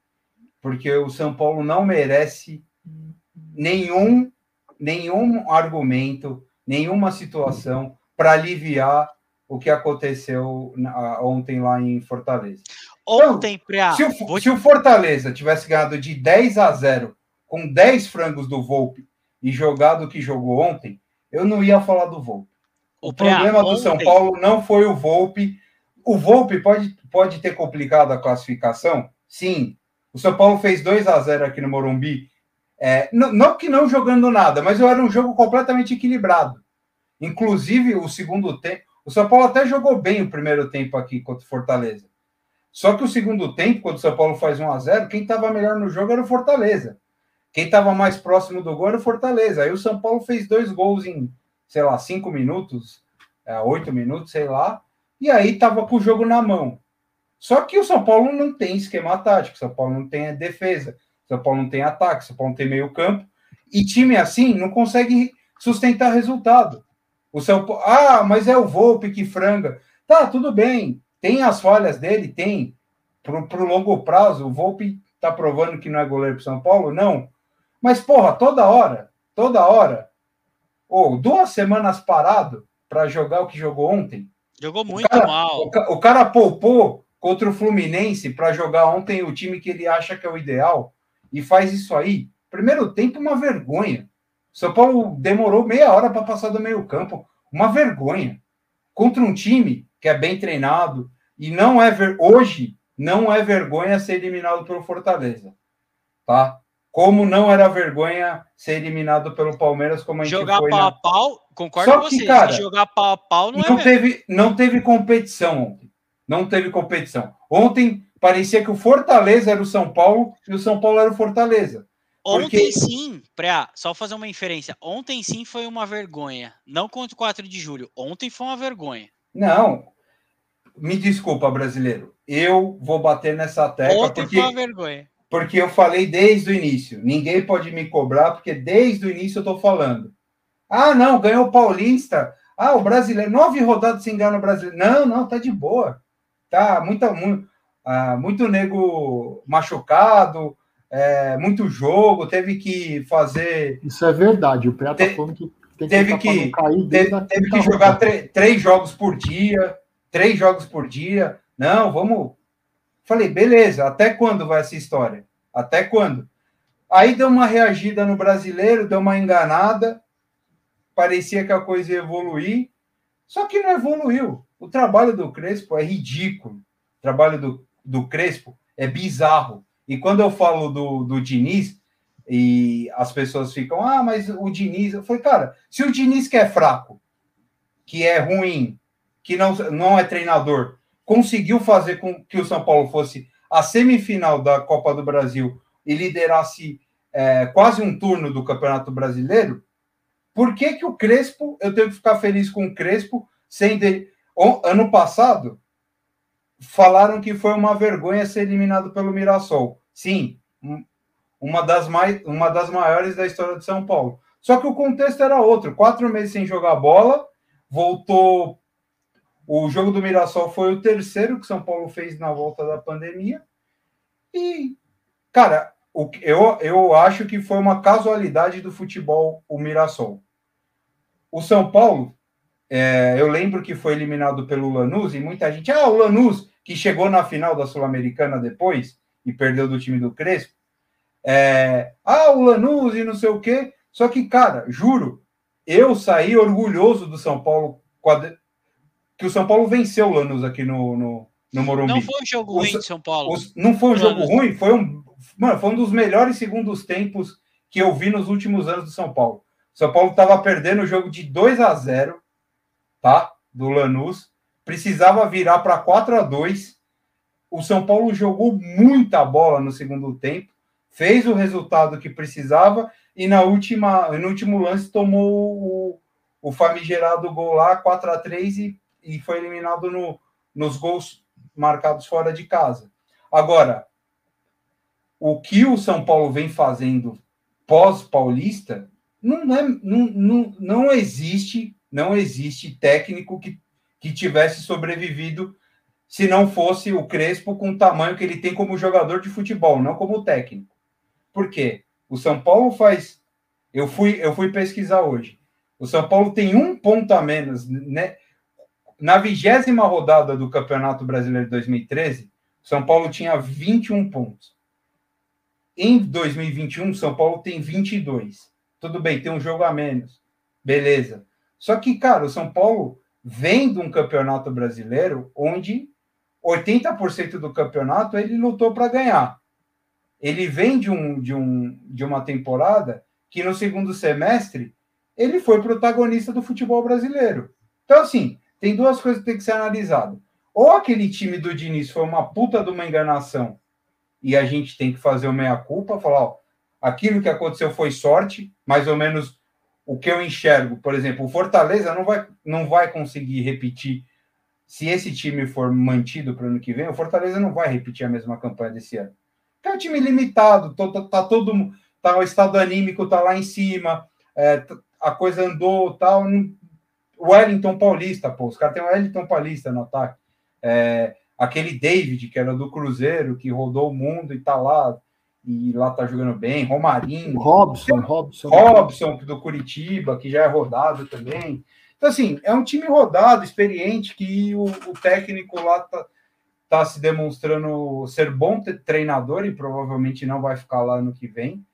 porque o São Paulo não merece nenhum, nenhum argumento, nenhuma situação para aliviar o que aconteceu na- ontem lá em Fortaleza. Ontem, Pré. se, o, vou se o Fortaleza tivesse ganhado de 10 a 0 com 10 frangos do Volpe e jogado o que jogou ontem, eu não ia falar do Volpe. O Preá, problema do São Paulo não foi o Volpe. O Volpe pode, pode ter complicado a classificação? Sim. O São Paulo fez 2 a 0 aqui no Morumbi. É, não, não que não jogando nada, mas era um jogo completamente equilibrado. Inclusive, o segundo tempo. O São Paulo até jogou bem o primeiro tempo aqui contra o Fortaleza. Só que o segundo tempo, quando o São Paulo faz 1 a 0 quem estava melhor no jogo era o Fortaleza. Quem estava mais próximo do gol era o Fortaleza. Aí o São Paulo fez dois gols em, sei lá, cinco minutos, é, oito minutos, sei lá. E aí estava com o jogo na mão. Só que o São Paulo não tem esquema tático, o São Paulo não tem defesa, São Paulo não tem ataque, São Paulo não tem meio campo. E time assim não consegue sustentar resultado. O São Paulo, ah, mas é o Volpe que franga. Tá, tudo bem. Tem as falhas dele? Tem. Para o longo prazo, o Volpe tá provando que não é goleiro para São Paulo? Não. Mas, porra, toda hora, toda hora, ou duas semanas parado para jogar o que jogou ontem. Jogou muito cara- mal. O, o cara poupou contra o Fluminense para jogar ontem o time que ele acha que é o ideal e faz isso aí. Primeiro tempo, uma vergonha. São Paulo demorou meia hora para passar do meio-campo. Uma vergonha. Contra um time que é bem treinado e não é ver... hoje não é vergonha ser eliminado pelo Fortaleza. Tá? Como não era vergonha ser eliminado pelo Palmeiras, como a gente Jogar foi pau na... a pau, concordo Só com que, você. cara, jogar pau a pau não, não é mesmo. teve, não teve competição ontem. Não teve competição. Ontem parecia que o Fortaleza era o São Paulo e o São Paulo era o Fortaleza. Ontem porque- sim, pra só fazer uma inferência. Ontem sim foi uma vergonha. Não contra o 4 de julho. Ontem foi uma vergonha. Não. Me desculpa, brasileiro. Eu vou bater nessa tecla Ontem porque, foi uma vergonha. Porque eu falei desde o início. Ninguém pode me cobrar, porque desde o início eu estou falando. Ah, não, ganhou o Paulista. Ah, o brasileiro. Nove rodadas sem ganhar no brasileiro. Não, não, tá de boa. Tá muita, muito, ah, muito nego machucado, é, muito jogo, teve que fazer. Isso é verdade. O Pé tá falando que tem teve que- cair Teve, teve que jogar três jogos por dia, três jogos por dia. Não, vamos. Falei, beleza, até quando vai essa história? Até quando? Aí deu uma reagida no brasileiro, deu uma enganada, parecia que a coisa ia evoluir, só que não evoluiu. O trabalho do Crespo é ridículo. O trabalho do, do Crespo é bizarro. E quando eu falo do, do Diniz, e as pessoas ficam, ah, mas o Diniz. Eu falei, cara, se o Diniz que é fraco, que é ruim, que não, não é treinador, conseguiu fazer com que o São Paulo fosse a semifinal da Copa do Brasil e liderasse é, quase um turno do Campeonato Brasileiro, por que, que o Crespo, eu tenho que ficar feliz com o Crespo, ele, o- ano passado, falaram que foi uma vergonha ser eliminado pelo Mirassol. Sim, um- uma das, mais, uma das maiores da história de São Paulo. Só que o contexto era outro. Quatro meses sem jogar bola, voltou. O jogo do Mirassol foi o terceiro que São Paulo fez na volta da pandemia. E, cara, o, eu, eu acho que foi uma casualidade do futebol o Mirassol. O São Paulo, é, eu lembro que foi eliminado pelo Lanús e muita gente, ah, o Lanús, que chegou na final da Sul-Americana depois e perdeu do time do Crespo. É, ah, o Lanús e não sei o quê. Só que, cara, juro, eu saí orgulhoso do São Paulo, que o São Paulo venceu o Lanús aqui no, no, no Morumbi. Não foi um jogo O ruim de São Paulo. Não foi um jogo Lanús. ruim, foi um, mano, foi um dos melhores segundos tempos que eu vi nos últimos anos do São Paulo. São Paulo estava perdendo o jogo de 2 a 0 tá? Do Lanús. Precisava virar para 4 a 2 O São Paulo jogou muita bola no segundo tempo, fez o resultado que precisava e na última, no último lance tomou o, o famigerado gol lá, 4 a 3 e, e foi eliminado no, nos gols marcados fora de casa. Agora, o que o São Paulo vem fazendo pós-paulista não, é, não, não, não existe não existe técnico que, que tivesse sobrevivido se não fosse o Crespo com o tamanho que ele tem como jogador de futebol, não como técnico. Por quê? O São Paulo faz. Eu fui, eu fui pesquisar hoje. O São Paulo tem um ponto a menos. Né? Na vigésima rodada do Campeonato Brasileiro de 2013, o São Paulo tinha 21 pontos. Em 2021, o São Paulo tem 22. Tudo bem, tem um jogo a menos. Beleza. Só que, cara, o São Paulo vem de um campeonato brasileiro onde 80% do campeonato ele lutou para ganhar. Ele vem de, um, de, um, de uma temporada que no segundo semestre ele foi protagonista do futebol brasileiro. Então, assim, tem duas coisas que tem que ser analisado. Ou aquele time do Diniz foi uma puta de uma enganação e a gente tem que fazer o meia-culpa, falar, ó, aquilo que aconteceu foi sorte, mais ou menos o que eu enxergo, por exemplo, o Fortaleza não vai, não vai conseguir repetir. Se esse time for mantido para o ano que vem, o Fortaleza não vai repetir a mesma campanha desse ano. É um time limitado, tá, tá todo tá, o estado anímico tá lá em cima, é, a coisa andou tal. O Wellington Paulista, pô, os caras têm o Wellington Paulista no ataque. É, aquele David, que era do Cruzeiro, que rodou o mundo e tá lá, e lá tá jogando bem, Romarinho. Robson, Robson. Robson, do Curitiba, que já é rodado também. Então, assim, é um time rodado, experiente, que o, o técnico lá tá, está se demonstrando ser bom treinador e provavelmente não vai ficar lá no que vem.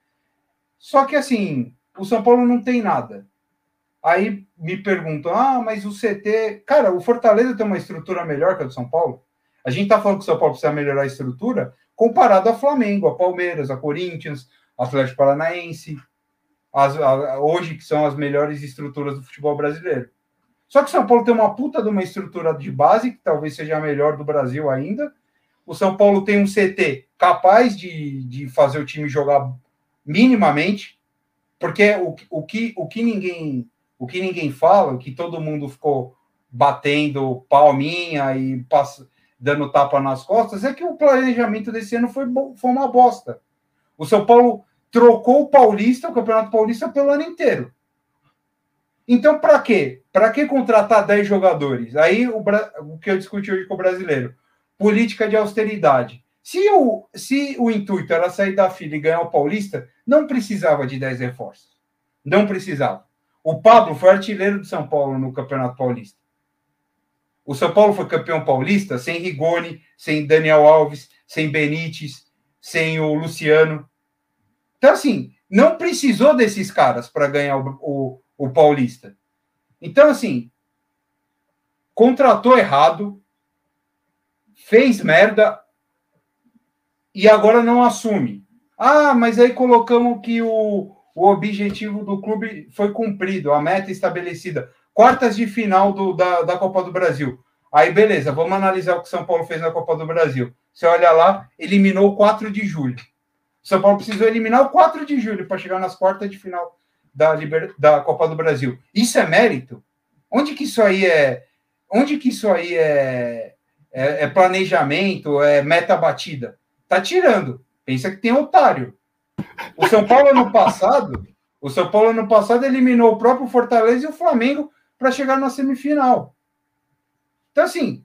Só que assim, o São Paulo não tem nada. Aí me perguntam: ah, mas o CT. Cara, o Fortaleza tem uma estrutura melhor que a do São Paulo. A gente está falando que o São Paulo precisa melhorar a estrutura comparado a Flamengo, a Palmeiras, a Corinthians, Atlético Paranaense, as, a, hoje que são as melhores estruturas do futebol brasileiro. Só que o São Paulo tem uma puta de uma estrutura de base, que talvez seja a melhor do Brasil ainda. O São Paulo tem um CT capaz de, de fazer o time jogar minimamente, porque o, o, que, o, que ninguém, o que ninguém fala, que todo mundo ficou batendo palminha e dando tapa nas costas, é que o planejamento desse ano foi, foi uma bosta. O São Paulo trocou o Paulista, o Campeonato Paulista, pelo ano inteiro. Então, para quê? Para que contratar 10 jogadores? Aí o, o, que eu discuti hoje com o brasileiro: política de austeridade. Se o, se o intuito era sair da fila e ganhar o Paulista, não precisava de 10 reforços. Não precisava. O Pablo foi artilheiro de São Paulo no Campeonato Paulista. O São Paulo foi campeão paulista sem Rigoni, sem Daniel Alves, sem Benítez, sem o Luciano. Então, assim, não precisou desses caras para ganhar o, o, o Paulista. Então, assim, contratou errado, fez merda e agora não assume. Ah, mas aí colocamos que o, o objetivo do clube foi cumprido, a meta estabelecida. Quartas de final do, da, da Copa do Brasil. Aí, beleza, vamos analisar o que São Paulo fez na Copa do Brasil. Você olha lá, eliminou o 4 de julho. São Paulo precisou eliminar o 4 de julho para chegar nas quartas de final da, Liber... da Copa do Brasil. Isso é mérito? Onde que isso aí é? Onde que isso aí é, é, é planejamento, é meta batida? Tá tirando. Pensa que tem otário. O São Paulo ano passado, o São Paulo ano passado eliminou o próprio Fortaleza e o Flamengo para chegar na semifinal. Então assim,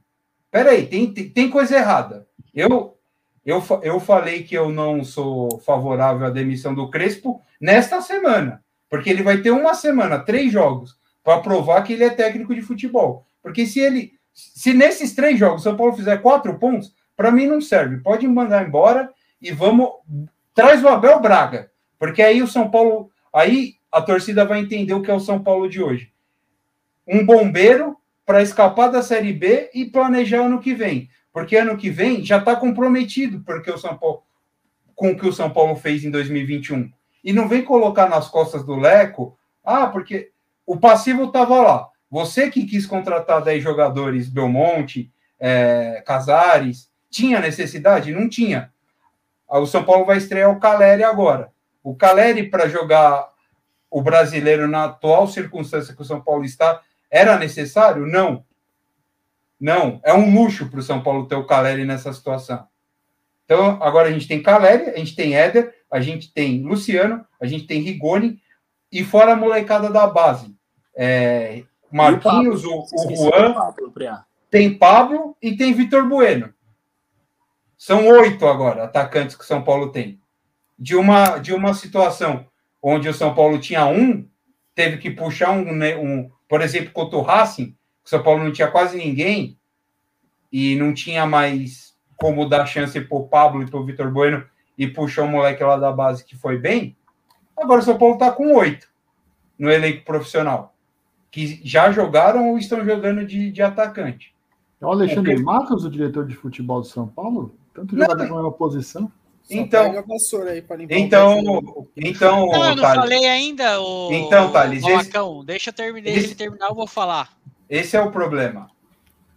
peraí, tem, tem, tem coisa errada. Eu, eu, eu falei que eu não sou favorável à demissão do Crespo nesta semana. Porque ele vai ter uma semana, três jogos, para provar que ele é técnico de futebol. Porque se ele. Se nesses três jogos o São Paulo fizer quatro pontos, para mim não serve. Pode mandar embora e vamos. Traz o Abel Braga. Porque aí o São Paulo. Aí a torcida vai entender o que é o São Paulo de hoje. Um bombeiro para escapar da Série B e planejar ano que vem. Porque ano que vem já está comprometido porque o São Paulo, com o que o São Paulo fez em 2021. E não vem colocar nas costas do Leco, ah, porque o passivo estava lá. Você que quis contratar 10 jogadores, Belmonte, é, Casares, tinha necessidade? Não tinha. O São Paulo vai estrear o Caleri agora. O Caleri, para jogar o brasileiro na atual circunstância que o São Paulo está, era necessário? Não. Não. É um luxo para o São Paulo ter o Caleri nessa situação. Então, agora a gente tem Caleri, a gente tem Éder, a gente tem Luciano, a gente tem Rigoni, e fora a molecada da base. É, Marquinhos, o, o, Juan, Pablo, tem Pablo e tem Vitor Bueno. São oito agora atacantes que o São Paulo tem. De uma, de uma situação onde o São Paulo tinha um, teve que puxar um, né, um por exemplo, contra o Racing, o São Paulo não tinha quase ninguém e não tinha mais como dar chance para o Pablo e para o Vitor Bueno e puxou um moleque lá da base que foi bem, agora o São Paulo está com oito no elenco profissional, que já jogaram ou estão jogando de, de atacante. É o Alexandre Porque... Matos, o diretor de futebol de São Paulo? Tanto jogador com a posição. então, aí então, então, não, eu não Thales. falei ainda, o, então, Thales, esse, deixa eu terminar, esse, terminar, eu vou falar. Esse é o problema.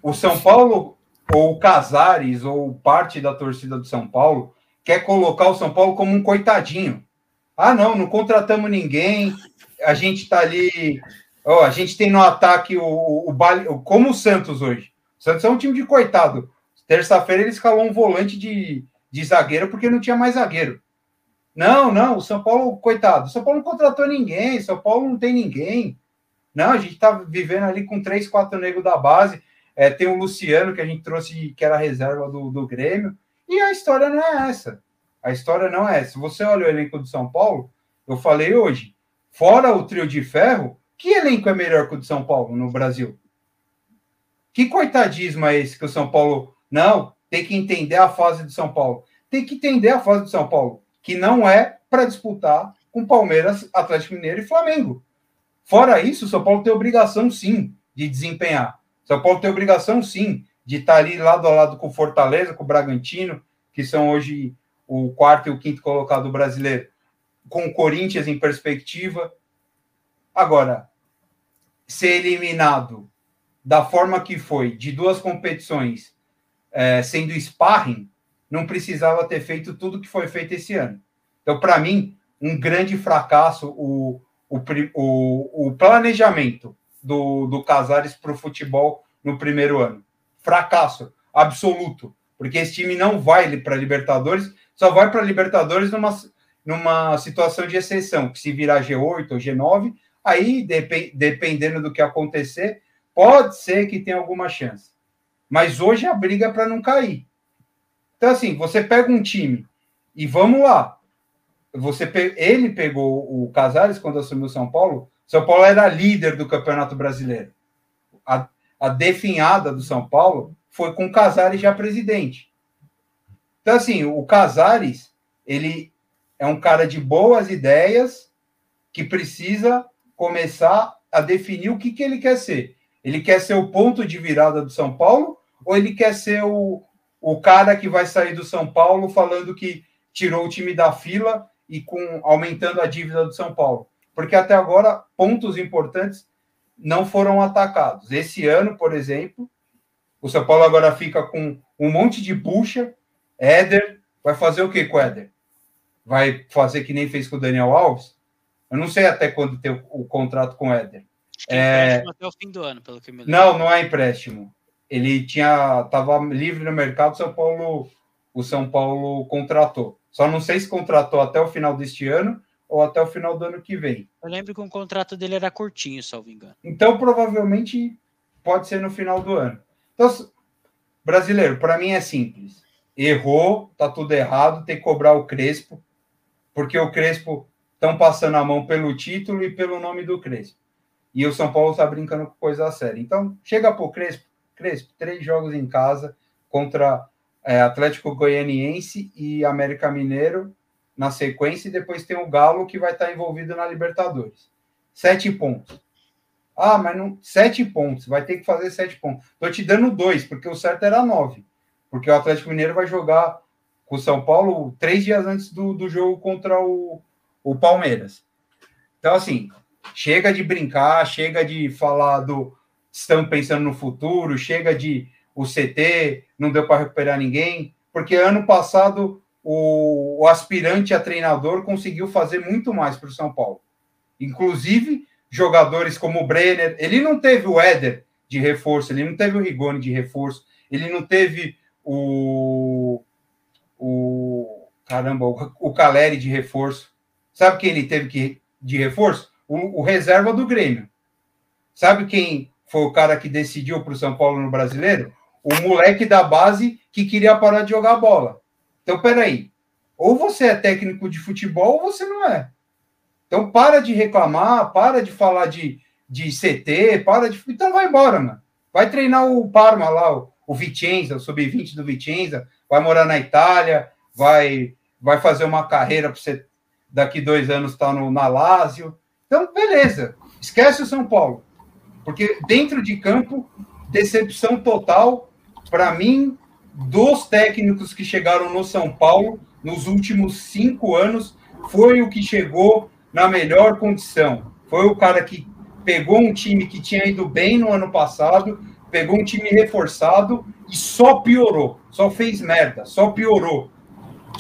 O São Paulo, ou o Casares, ou parte da torcida do São Paulo, quer colocar o São Paulo como um coitadinho. Ah, não, não contratamos ninguém, a gente está ali. Oh, a gente tem no ataque o, o, o, como o Santos hoje. O Santos é um time de coitado. Terça-feira ele escalou um volante de, de zagueiro porque não tinha mais zagueiro. Não, não, o São Paulo, coitado, o São Paulo não contratou ninguém, o São Paulo não tem ninguém. Não, a gente está vivendo ali com três, quatro negros da base. É, tem o Luciano, que a gente trouxe, que era reserva do, do Grêmio. E a história não é essa. A história não é essa. Você olha o elenco do São Paulo, eu falei hoje, fora o trio de ferro, que elenco é melhor que o de São Paulo no Brasil? Que coitadismo é esse que o São Paulo. Não, tem que entender a fase do São Paulo. Tem que entender a fase do São Paulo, que não é para disputar com Palmeiras, Atlético Mineiro e Flamengo. Fora isso, o São Paulo tem obrigação, sim, de desempenhar. São Paulo tem obrigação, sim, de estar ali lado a lado com o Fortaleza, com o Bragantino, que são hoje o quarto e o quinto colocado brasileiro, com o Corinthians em perspectiva. Agora, ser eliminado da forma que foi, de duas competições, é, sendo sparring, não precisava ter feito tudo que foi feito esse ano. Então, para mim, um grande fracasso o, o, o, o planejamento do, do Casares para o futebol no primeiro ano. Fracasso absoluto, porque esse time não vai para Libertadores, só vai para Libertadores numa, numa situação de exceção, que se virar G8 ou G9, aí, dep dependendo do que acontecer, pode ser que tenha alguma chance. Mas hoje a briga é para não cair. Então, assim, você pega um time e vamos lá. Você pe... Ele pegou o Casares quando assumiu São Paulo. São Paulo era líder do Campeonato Brasileiro. A, a definhada do São Paulo foi com o Casares já presidente. Então, assim, o Casares, ele é um cara de boas ideias que precisa começar a definir o que, que ele quer ser. Ele quer ser o ponto de virada do São Paulo ou ele quer ser o, o cara que vai sair do São Paulo falando que tirou o time da fila e com aumentando a dívida do São Paulo? Porque até agora pontos importantes não foram atacados. Esse ano, por exemplo, o São Paulo agora fica com um monte de bucha. Éder vai fazer o que com o Éder? Vai fazer que nem fez com o Daniel Alves? Eu não sei até quando tem o, o contrato com o Éder. Acho que é empréstimo até o fim do ano, pelo que me lembro. Não, não é empréstimo ele tinha estava livre no mercado, São Paulo, o São Paulo contratou. Só não sei se contratou até o final deste ano ou até o final do ano que vem. Eu lembro que o contrato dele era curtinho, salvo engano. Então, provavelmente pode ser no final do ano. Então, brasileiro, para mim é simples. Errou, tá tudo errado, tem que cobrar o Crespo, porque o Crespo estão passando a mão pelo título e pelo nome do Crespo. E o São Paulo está brincando com coisa séria. Então, chega para o Crespo, Crespo, três jogos em casa contra é, Atlético Goianiense e América Mineiro na sequência, e depois tem o Galo que vai estar envolvido na Libertadores. Sete pontos. Ah, mas não. Sete pontos, vai ter que fazer sete pontos. Estou te dando dois, porque o certo era nove. Porque o Atlético Mineiro vai jogar com o São Paulo três dias antes do, do jogo contra o, o Palmeiras. Então, assim, chega de brincar, chega de falar do, estão pensando no futuro, chega de o CT, não deu para recuperar ninguém, porque ano passado o, o, aspirante a treinador conseguiu fazer muito mais para o São Paulo. Inclusive, jogadores como o Brenner, ele não teve o Éder de reforço, ele não teve o Rigoni de reforço, ele não teve o. o caramba, o, o Caleri de reforço. Sabe quem ele teve que, de reforço? O, o reserva do Grêmio. Sabe quem foi o cara que decidiu para o São Paulo no brasileiro, o moleque da base que queria parar de jogar bola. Então, peraí. Ou você é técnico de futebol ou você não é. Então, para de reclamar, para de falar de, de CT, para de. Então, vai embora, mano. Vai treinar o Parma lá, o, o Vicenza, o sub-20 do Vicenza, vai morar na Itália, vai, vai fazer uma carreira para você daqui dois anos estar tá no, na Lazio. Então, beleza. Esquece o São Paulo. Porque dentro de campo, decepção total, para mim, dos técnicos que chegaram no São Paulo nos últimos cinco anos, foi o que chegou na melhor condição. Foi o cara que pegou um time que tinha ido bem no ano passado, pegou um time reforçado e só piorou, só fez merda, só piorou.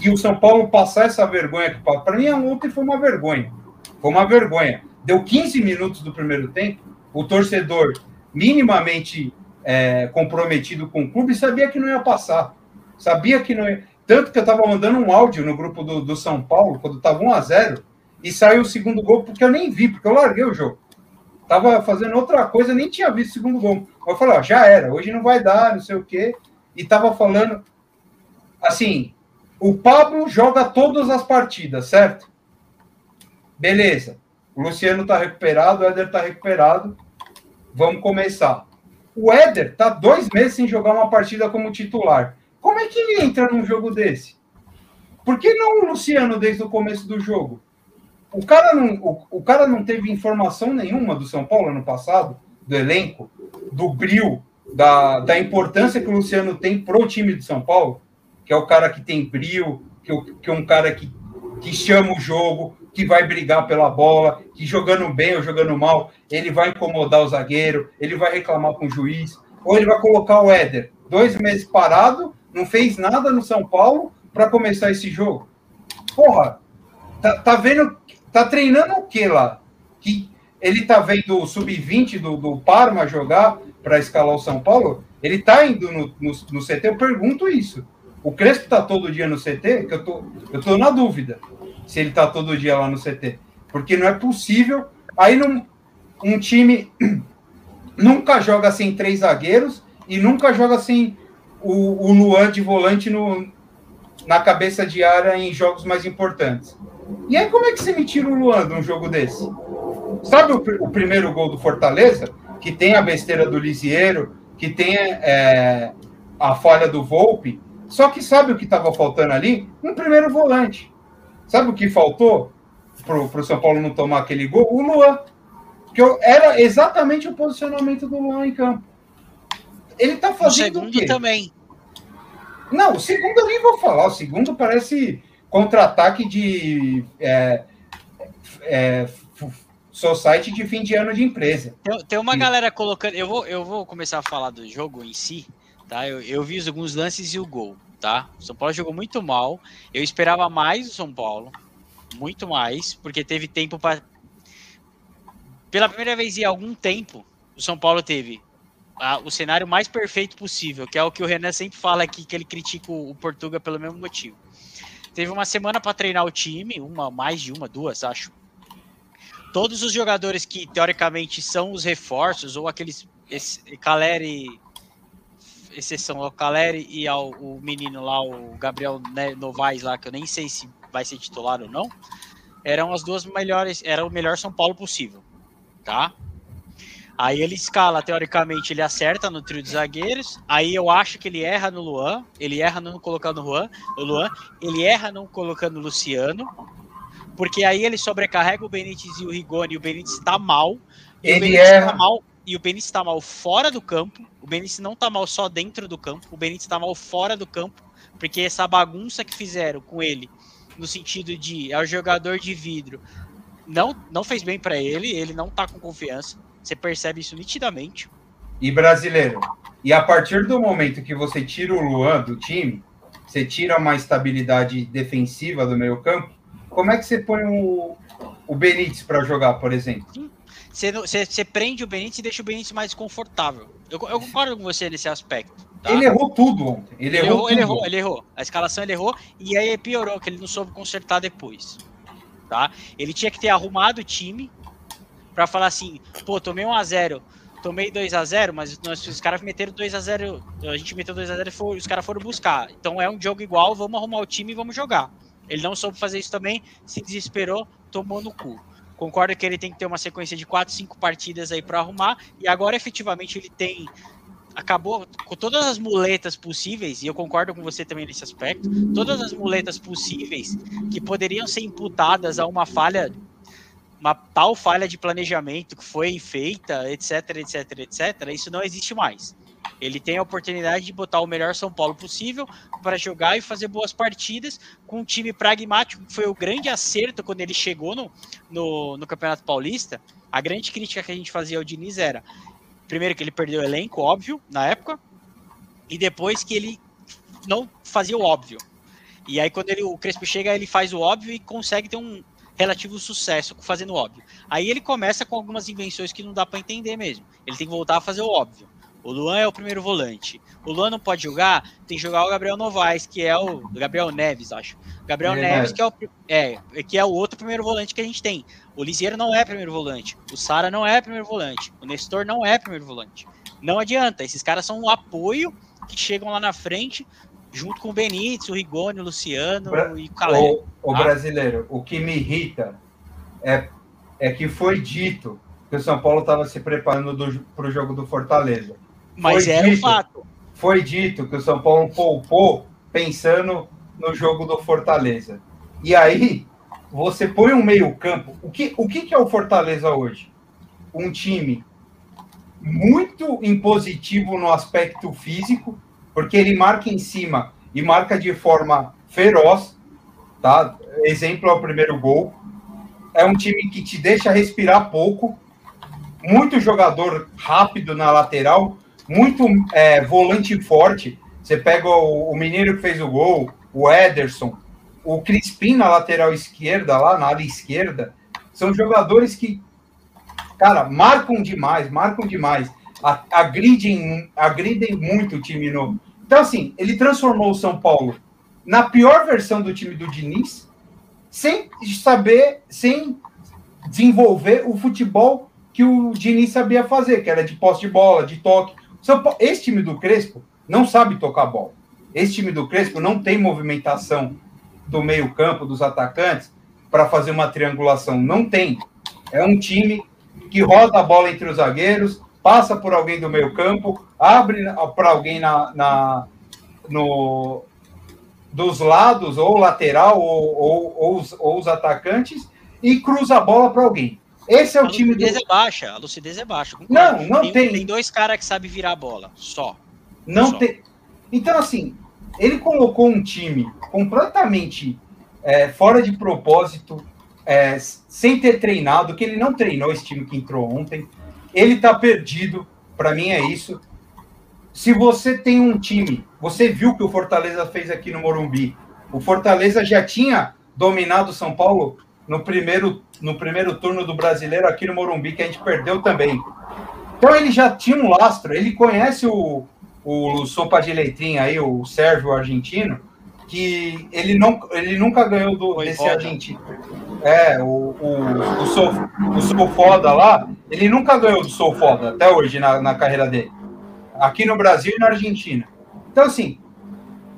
E o São Paulo passar essa vergonha que para mim ontem foi uma vergonha. Foi uma vergonha. Deu 15 minutos do primeiro tempo, o torcedor minimamente é, comprometido com o clube sabia que não ia passar. Sabia que não ia. Tanto que eu estava mandando um áudio no grupo do, do São Paulo, quando estava 1 a 0 e saiu o segundo gol, porque eu nem vi, porque eu larguei o jogo. Tava fazendo outra coisa, nem tinha visto o segundo gol. Eu falei, ó, já era, hoje não vai dar, não sei o quê. E tava falando, assim, o Pablo joga todas as partidas, certo? Beleza. O Luciano está recuperado, o Éder está recuperado. Vamos começar. O Éder está dois meses sem jogar uma partida como titular. Como é que ele entra num jogo desse? Por que não o Luciano desde o começo do jogo? O cara não, o, o cara não teve informação nenhuma do São Paulo ano passado, do elenco, do brilho, da, da importância que o Luciano tem pro time de São Paulo, que é o cara que tem brilho, que, que é um cara que, que chama o jogo, que vai brigar pela bola, que jogando bem ou jogando mal, ele vai incomodar o zagueiro, ele vai reclamar com o juiz, ou ele vai colocar o Éder dois meses parado, não fez nada no São Paulo para começar esse jogo. Porra, tá, tá vendo, tá treinando o que lá? Que ele tá vendo o sub-20 do, do Parma jogar para escalar o São Paulo? Ele tá indo no, no, no CT? Eu pergunto isso. O Crespo tá todo dia no CT? Que eu tô, eu tô na dúvida se ele tá todo dia lá no CT. Porque não é possível. Aí num, um time nunca joga sem três zagueiros e nunca joga sem o, o Luan de volante no, na cabeça de área em jogos mais importantes. E aí, como é que você me tira o Luan de um jogo desse? Sabe o, o primeiro gol do Fortaleza? Que tem a besteira do Lisieiro, que tem é, a falha do Volpe. Só que sabe o que estava faltando ali? Um primeiro volante. Sabe o que faltou para o São Paulo não tomar aquele gol? O Luan. Que era exatamente o posicionamento do Luan em campo. Ele está fazendo. O segundo também. Não, o segundo eu nem vou falar. O segundo parece contra-ataque de é, é, society de fim de ano de empresa. Tem, tem uma galera colocando. Eu vou, eu vou começar a falar do jogo em si. Tá? Eu, eu vi alguns lances e o gol. Tá? O São Paulo jogou muito mal. Eu esperava mais o São Paulo. Muito mais, porque teve tempo para. Pela primeira vez em algum tempo, o São Paulo teve a, o cenário mais perfeito possível, que é o que o Renan sempre fala aqui, que ele critica o, o Portuga pelo mesmo motivo. Teve uma semana para treinar o time, uma, mais de uma, duas, acho. Todos os jogadores que teoricamente são os reforços, ou aqueles esse, Caleri, exceção ao Caleri e ao o menino lá, o Gabriel Novaes lá, que eu nem sei se vai ser titular ou não, eram as duas melhores, era o melhor São Paulo possível, tá? Aí ele escala, teoricamente, ele acerta no trio de zagueiros. Aí eu acho que ele erra no Luan. Ele erra não colocando o Juan, o Luan. Ele erra não colocando o Luciano. Porque aí ele sobrecarrega o Benítez e o Rigoni. E o Benítez está mal. Ele o erra. Tá mal, e o Benítez está mal fora do campo. O Benítez não está mal só dentro do campo. O Benítez está mal fora do campo. Porque essa bagunça que fizeram com ele, no sentido de é o jogador de vidro, não, não fez bem para ele. Ele não tá com confiança. Você percebe isso nitidamente. E brasileiro. E a partir do momento que você tira o Luan do time, você tira uma estabilidade defensiva do meio campo, como é que você põe o, o Benítez para jogar, por exemplo? Você, você, você, prende o Benítez e deixa o Benítez mais confortável. Eu, eu concordo com você nesse aspecto. Tá? Ele errou tudo ontem. Ele, ele errou, errou ele errou, ele errou. A escalação ele errou e aí piorou, que ele não soube consertar depois. Tá? Ele tinha que ter arrumado o time para falar assim, pô, tomei 1 a 0 tomei 2 a 0 mas nós, os caras meteram 2 a 0 a gente meteu 2 a 0 e os caras foram buscar. Então é um jogo igual, vamos arrumar o time e vamos jogar. Ele não soube fazer isso também, se desesperou, tomou no cu. Concordo que ele tem que ter uma sequência de 4, 5 partidas aí para arrumar, e agora efetivamente ele tem acabou com todas as muletas possíveis, e eu concordo com você também nesse aspecto, todas as muletas possíveis que poderiam ser imputadas a uma falha uma tal falha de planejamento que foi feita, etc, etc, etc, isso não existe mais. Ele tem a oportunidade de botar o melhor São Paulo possível para jogar e fazer boas partidas com um time pragmático, que foi o grande acerto quando ele chegou no, no, no Campeonato Paulista. A grande crítica que a gente fazia ao Diniz era, primeiro, que ele perdeu o elenco, óbvio, na época, e depois que ele não fazia o óbvio. E aí, quando ele, o Crespo chega, ele faz o óbvio e consegue ter um, relativo sucesso fazendo óbvio. Aí ele começa com algumas invenções que não dá para entender mesmo. Ele tem que voltar a fazer o óbvio. O Luan é o primeiro volante. O Luan não pode jogar, tem que jogar o Gabriel Novaes, que é o Gabriel Neves, acho. Gabriel é, Neves, que é, o, é, que é o outro primeiro volante que a gente tem. O Liseiro não é primeiro volante. O Sara não é primeiro volante. O Nestor não é primeiro volante. Não adianta. Esses caras são um apoio que chegam lá na frente junto com o Benítez, o Rigoni, o Luciano Bra e o Calé. O, o tá? brasileiro, o que me irrita é, é que foi dito que o São Paulo estava se preparando para o jogo do Fortaleza. Mas foi era dito, um fato. foi dito que o São Paulo poupou pensando no jogo do Fortaleza. E aí, você põe um meio-campo. O que, o que é o Fortaleza hoje? Um time muito impositivo no aspecto físico, porque ele marca em cima e marca de forma feroz, tá? Exemplo é o primeiro gol. É um time que te deixa respirar pouco, muito jogador rápido na lateral, muito é, volante forte. Você pega o, o Mineiro que fez o gol, o Ederson, o Crispim na lateral esquerda, lá na área esquerda, são jogadores que, cara, marcam demais, marcam demais, agridem, agridem muito o time no. Então, assim, ele transformou o São Paulo na pior versão do time do Diniz, sem saber, sem desenvolver o futebol que o Diniz sabia fazer, que era de posse de bola, de toque. Esse time do Crespo não sabe tocar bola. Esse time do Crespo não tem movimentação do meio-campo, dos atacantes, para fazer uma triangulação. Não tem. É um time que roda a bola entre os zagueiros, passa por alguém do meio-campo, abre para alguém na, na, no, dos lados, ou lateral, ou, ou, ou, os, ou os atacantes, e cruza a bola para alguém. Esse é o a time do. A lucidez é baixa, a lucidez é baixa. Concordo. Não, não tem. Tem, tem dois caras que sabem virar a bola, só. Não só. tem. Então, assim, ele colocou um time completamente é, fora de propósito, é, sem ter treinado, que ele não treinou esse time que entrou ontem. Ele tá perdido, para mim é isso. Se você tem um time, você viu que o Fortaleza fez aqui no Morumbi. O Fortaleza já tinha dominado o São Paulo no primeiro, no primeiro turno do brasileiro aqui no Morumbi, que a gente perdeu também. Então ele já tinha um lastro, ele conhece o, o Sopa de Letrinha aí, o Sérgio argentino, que ele, não, ele nunca ganhou do, Foi desse foda. argentino. É, o, o, o, Sou, o Sou Foda lá, ele nunca ganhou do Sou Foda até hoje na, na carreira dele. Aqui no Brasil e na Argentina. Então, assim,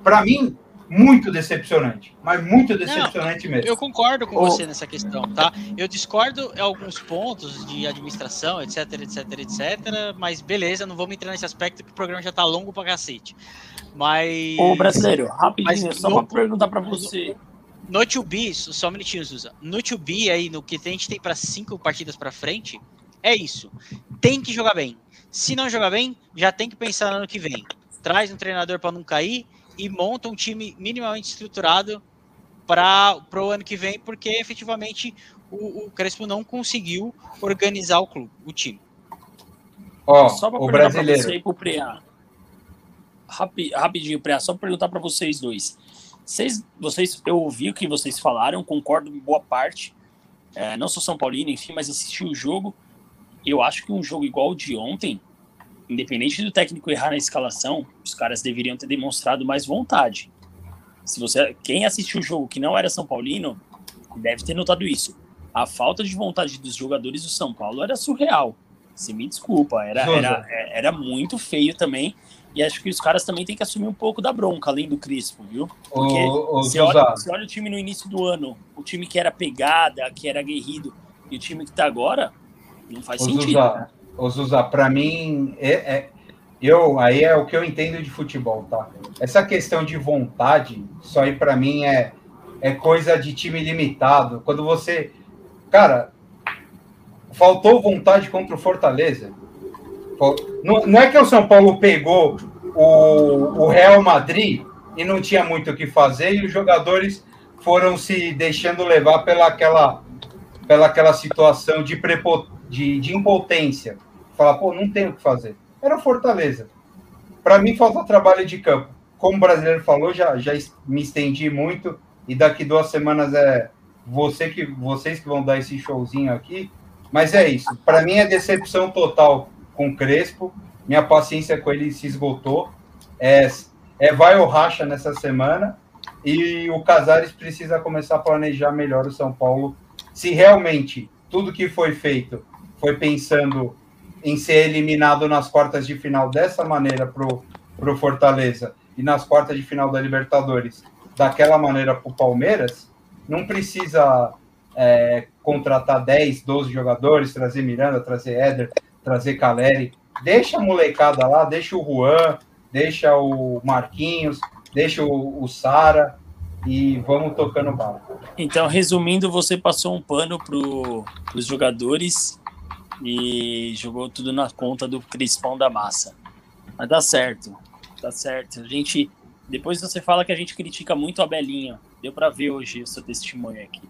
para mim, muito decepcionante. Mas muito decepcionante mesmo. Eu concordo com você nessa questão, tá? Eu discordo em alguns pontos de administração, etc, etc, etc, mas beleza, não vamos entrar nesse aspecto que o programa já tá longo pra cacete. Mas. Ô, brasileiro, rapidinho, Mas só no- pra perguntar pra você. No 2B, só um minutinho, Zuza. No 2B aí, no que a gente tem para cinco partidas para frente, é isso. Tem que jogar bem. Se não jogar bem, já tem que pensar no ano que vem. Traz um treinador para não cair e monta um time minimamente estruturado para o ano que vem, porque efetivamente o, o Crespo não conseguiu organizar o clube, o time. Ó, só pra o brasileiro. você e pro Preá. Rapi, rapidinho, Preá, só pra perguntar pra vocês dois. Vocês, vocês, eu ouvi o que vocês falaram, concordo em boa parte. É, não sou São Paulino, enfim, mas assisti o jogo. Eu acho que um jogo igual o de ontem, independente do técnico errar na escalação, os caras deveriam ter demonstrado mais vontade. Se você, quem assistiu o jogo que não era São Paulino, deve ter notado isso. A falta de vontade dos jogadores do São Paulo era surreal. Você me desculpa, era, era, era muito feio também. E acho que os caras também têm que assumir um pouco da bronca, além do Crispo, viu? Porque você, olha, você olha o time no início do ano, o time que era pegada, que era aguerrido, e o time que tá agora, não faz Ô, sentido. Zuzá, né? Ô, Zuzá, para mim, é, é- eu, aí é o que eu entendo de futebol, tá? Essa questão de vontade, isso aí para mim é, é coisa de time limitado. Quando você. Cara, faltou vontade contra o Fortaleza. Não, não é que o São Paulo pegou o, o Real Madrid e não tinha muito o que fazer e os jogadores foram se deixando levar pela aquela, pela aquela situação de, prepo, de, de impotência. Falar, pô, não tem o que fazer. Era Fortaleza. Para mim, falta trabalho de campo. Como o brasileiro falou, já, já me estendi muito. E daqui duas semanas é você que, vocês que vão dar esse showzinho aqui. Mas é isso. Para mim é decepção total com o Crespo. Minha paciência com ele se esgotou. É, é vai ou racha nessa semana. E o Casares precisa começar a planejar melhor o São Paulo. Se realmente tudo que foi feito foi pensando em ser eliminado nas quartas de final dessa maneira pro, pro Fortaleza e nas quartas de final da Libertadores daquela maneira pro Palmeiras, não precisa é, contratar 10, 12 jogadores, trazer Miranda, trazer Éder, trazer Caleri. Deixa a molecada lá, deixa o Juan, deixa o Marquinhos, deixa o, o Sara e vamos tocando bala. Então, resumindo, você passou um pano para os jogadores e jogou tudo na conta do Crispão da Massa. Mas dá certo, tá certo. A gente. Depois você fala que a gente critica muito a Belinha. Deu para ver hoje o seu testemunho aqui.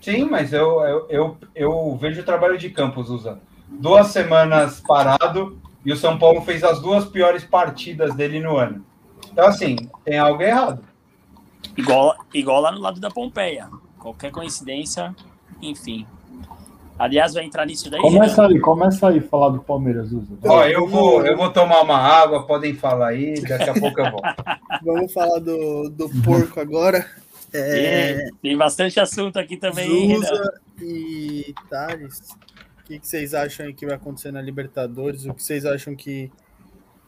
Sim, mas eu, eu, eu, eu vejo o trabalho de Campos usando. Duas semanas parado e o São Paulo fez as duas piores partidas dele no ano. Então, assim, tem algo errado. Igual, igual lá no lado da Pompeia. Qualquer coincidência, enfim. Aliás, vai entrar nisso daí. Começa né? aí, começa aí falar do Palmeiras, Usa. Ó, eu vou, eu vou tomar uma água, podem falar aí, daqui a pouco eu vou. Vamos falar do, do porco agora. É... Tem bastante assunto aqui também. Zusa e Thales, o que, que vocês acham que vai acontecer na Libertadores? O que vocês acham que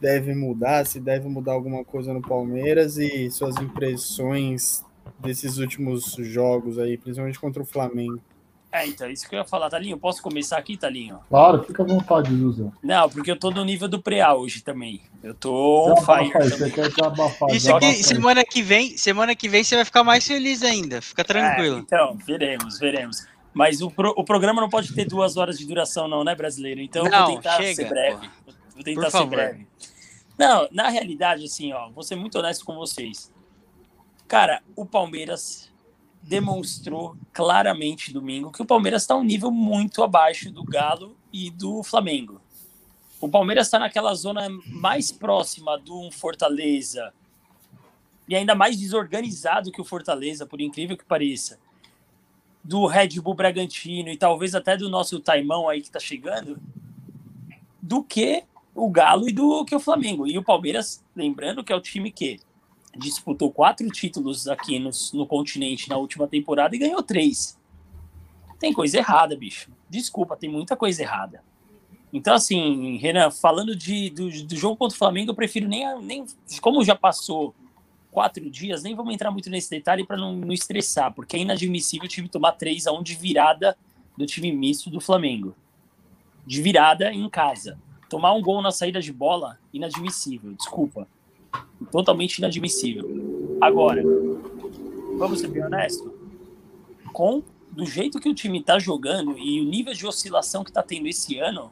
deve mudar? Se deve mudar alguma coisa no Palmeiras e suas impressões desses últimos jogos aí, principalmente contra o Flamengo? É, então, isso que eu ia falar, Talinho. Posso começar aqui, Talinho? Claro, fica à vontade, José. Não, porque eu tô no nível do pré hoje também. Eu tô on fire. Você quer desabafar, Isso aqui, semana que vem, semana que vem você vai ficar mais feliz ainda. Fica tranquilo. É, então, veremos, veremos. Mas o, pro, o programa não pode ter duas horas de duração, não, né, brasileiro? Então não, eu vou tentar chega, ser breve. Vou tentar Por ser favor. breve. Não, na realidade, assim, ó, vou ser muito honesto com vocês. Cara, o Palmeiras demonstrou claramente domingo que o Palmeiras está um nível muito abaixo do Galo e do Flamengo. O Palmeiras está naquela zona mais próxima do Fortaleza e ainda mais desorganizado que o Fortaleza, por incrível que pareça, do Red Bull Bragantino e talvez até do nosso Taimão aí que está chegando, do que o Galo e do que o Flamengo. E o Palmeiras, lembrando que é o time que disputou quatro títulos aqui no, no continente na última temporada e ganhou três. Tem coisa errada, bicho. Desculpa, tem muita coisa errada. Então, assim, Renan, falando de, do, do jogo contra o Flamengo, eu prefiro nem, nem. Como já passou quatro dias, nem vamos entrar muito nesse detalhe para não, não, estressar, porque é inadmissível o time tomar 3 a 1 de virada do time misto do Flamengo. De virada em casa. Tomar um gol na saída de bola, inadmissível, desculpa. Totalmente inadmissível. Agora, vamos ser bem honestos? Com do jeito que o time está jogando e o nível de oscilação que está tendo esse ano,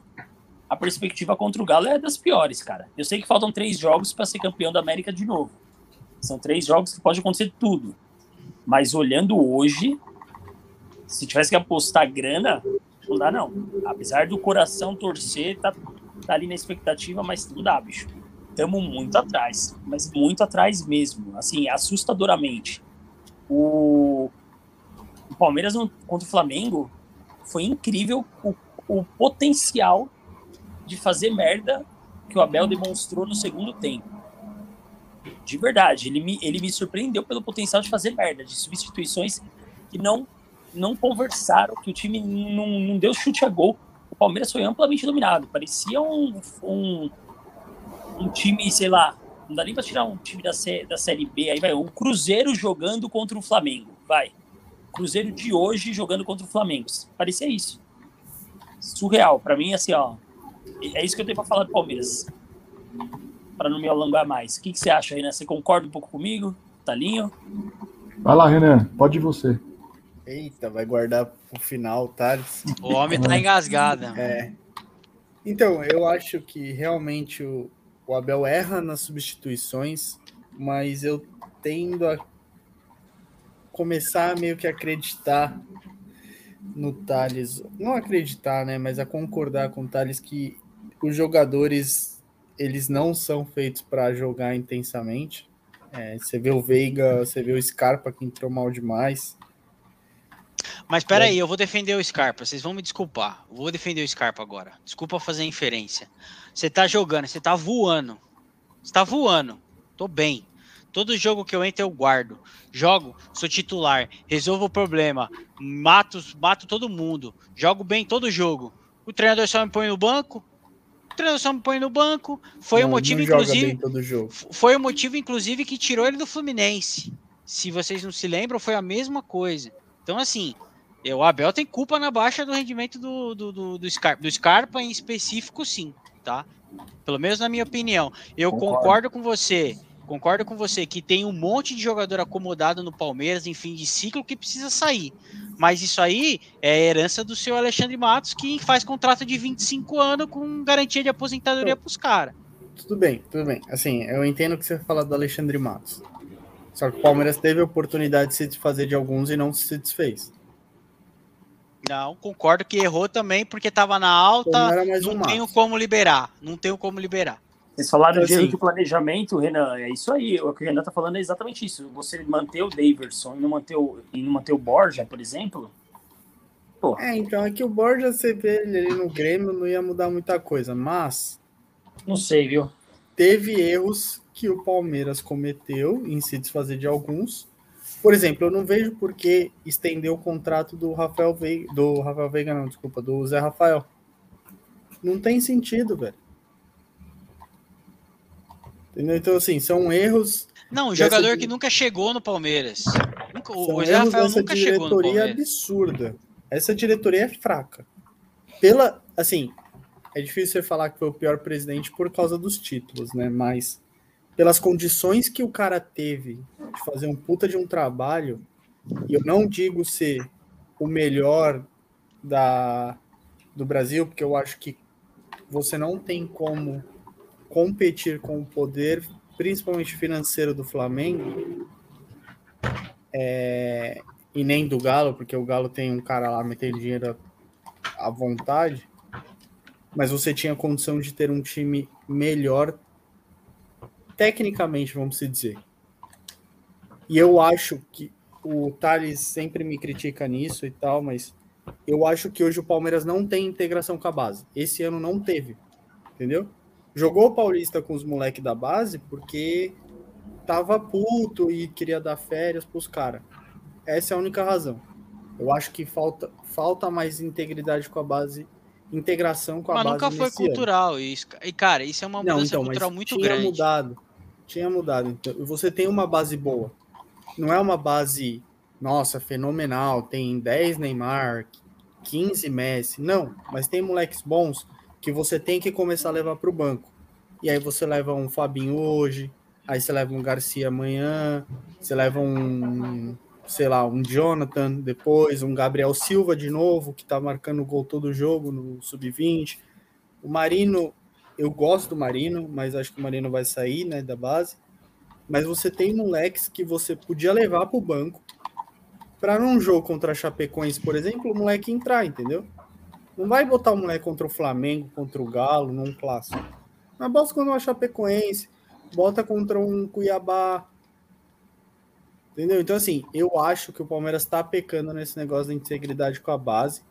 a perspectiva contra o Galo é das piores, cara. Eu sei que faltam três jogos para ser campeão da América de novo. São três jogos que pode acontecer tudo. Mas olhando hoje, se tivesse que apostar grana, não dá não. Apesar do coração torcer, tá, tá ali na expectativa, mas não dá, bicho estamos muito atrás, mas muito atrás mesmo, assim, assustadoramente. O, o Palmeiras contra o Flamengo foi incrível o, o potencial de fazer merda que o Abel demonstrou no segundo tempo. De verdade, ele me, ele me surpreendeu pelo potencial de fazer merda, de substituições que não não conversaram, que o time não, não deu chute a gol. O Palmeiras foi amplamente dominado. Parecia um, um, um time, sei lá, não dá nem pra tirar um time da, C, da Série B, aí vai, um Cruzeiro jogando contra o Flamengo, vai. Cruzeiro de hoje jogando contra o Flamengo. Parecia isso. Surreal. Para mim, assim, ó. É isso que eu tenho pra falar do Palmeiras. Para não me alongar mais. O que, que você acha, Renan? Você concorda um pouco comigo? Talinho? Vai lá, Renan. Pode ir você. Eita, vai guardar pro final, Thales. O homem tá engasgado. É. Então, eu acho que realmente o, o Abel erra nas substituições, mas eu tendo a começar a meio que acreditar no Thales, não acreditar, né, mas a concordar com o Thales que os jogadores eles não são feitos para jogar intensamente. É, você vê o Veiga, você vê o Scarpa que entrou mal demais. Mas peraí, eu vou defender o Scarpa. Vocês vão me desculpar. Eu vou defender o Scarpa agora. Desculpa fazer inferência. Você tá jogando, você tá voando. Você tá voando. Tô bem. Todo jogo que eu entro eu guardo. Jogo, sou titular, resolvo o problema, mato, mato todo mundo. Jogo bem todo jogo. O treinador só me põe no banco. O treinador só me põe no banco. Foi não, o motivo, inclusive. Foi o motivo, inclusive, que tirou ele do Fluminense. Se vocês não se lembram, foi a mesma coisa. Então, assim, E o Abel tem culpa na baixa do rendimento do, do, do, do, Scarpa, do Scarpa em específico, sim, tá? Pelo menos na minha opinião. Eu concordo, concordo com você. Concordo com você que tem um monte de jogador acomodado no Palmeiras em fim de ciclo que precisa sair. Mas isso aí é herança do seu Alexandre Matos, que faz contrato de 25 anos com garantia de aposentadoria para os caras. Tudo bem, tudo bem. Assim, eu entendo que você fala do Alexandre Matos. Só que o Palmeiras teve a oportunidade de se desfazer de alguns e não se desfez. Não, concordo que errou também, porque estava na alta, não, não tenho como liberar. Não tenho como liberar. Vocês falaram de erro de planejamento, Renan. É isso aí. O que o Renan tá falando é exatamente isso. Você manter o Daverson e não manter o, e não manter o Borja, por exemplo. Porra. É, então é que o Borja, você vê ele ali no Grêmio, não ia mudar muita coisa, mas. Não sei, viu? Teve erros que o Palmeiras cometeu em se desfazer de alguns por exemplo, eu não vejo por que estender o contrato do Rafael Veiga, do Rafael Veiga não, desculpa, do Zé Rafael. Não tem sentido, velho. Entendeu? Então, assim, são erros. Não, um jogador que nunca chegou no Palmeiras. Nunca, o Zé Rafael nunca chegou no Palmeiras. diretoria absurda. Essa diretoria é fraca. Pela, assim, é difícil você falar que foi o pior presidente por causa dos títulos, né? Mas pelas condições que o cara teve de fazer um puta de um trabalho, e eu não digo ser o melhor da, do Brasil, porque eu acho que você não tem como competir com o poder, principalmente financeiro do Flamengo, é, e nem do Galo, porque o Galo tem um cara lá metendo dinheiro à vontade, mas você tinha condição de ter um time melhor tecnicamente, vamos dizer. E eu acho que o Thales sempre me critica nisso e tal, mas eu acho que hoje o Palmeiras não tem integração com a base. Esse ano não teve, entendeu? Jogou o Paulista com os moleques da base porque tava puto e queria dar férias pros caras. Essa é a única razão. Eu acho que falta, falta mais integridade com a base, integração com a mas base. Mas nunca foi cultural ano. isso. E cara, isso é uma mudança não, então, cultural muito tinha grande. mudado tinha mudado. Então, você tem uma base boa. Não é uma base, nossa, fenomenal. Tem 10 Neymar, 15 Messi. Não, mas tem moleques bons que você tem que começar a levar para o banco. E aí você leva um Fabinho hoje, aí você leva um Garcia amanhã, você leva um, sei lá, um Jonathan depois, um Gabriel Silva de novo, que tá marcando gol todo jogo no sub-20. O Marino eu gosto do Marino, mas acho que o Marino vai sair, né, da base. Mas você tem moleques que você podia levar para o banco para num jogo contra a Chapecoense, por exemplo, o moleque entrar, entendeu? Não vai botar o moleque contra o Flamengo, contra o Galo, num clássico. Mas bota contra uma Chapecoense, bota contra um Cuiabá. Entendeu? Então, assim, eu acho que o Palmeiras está pecando nesse negócio da integridade com a base.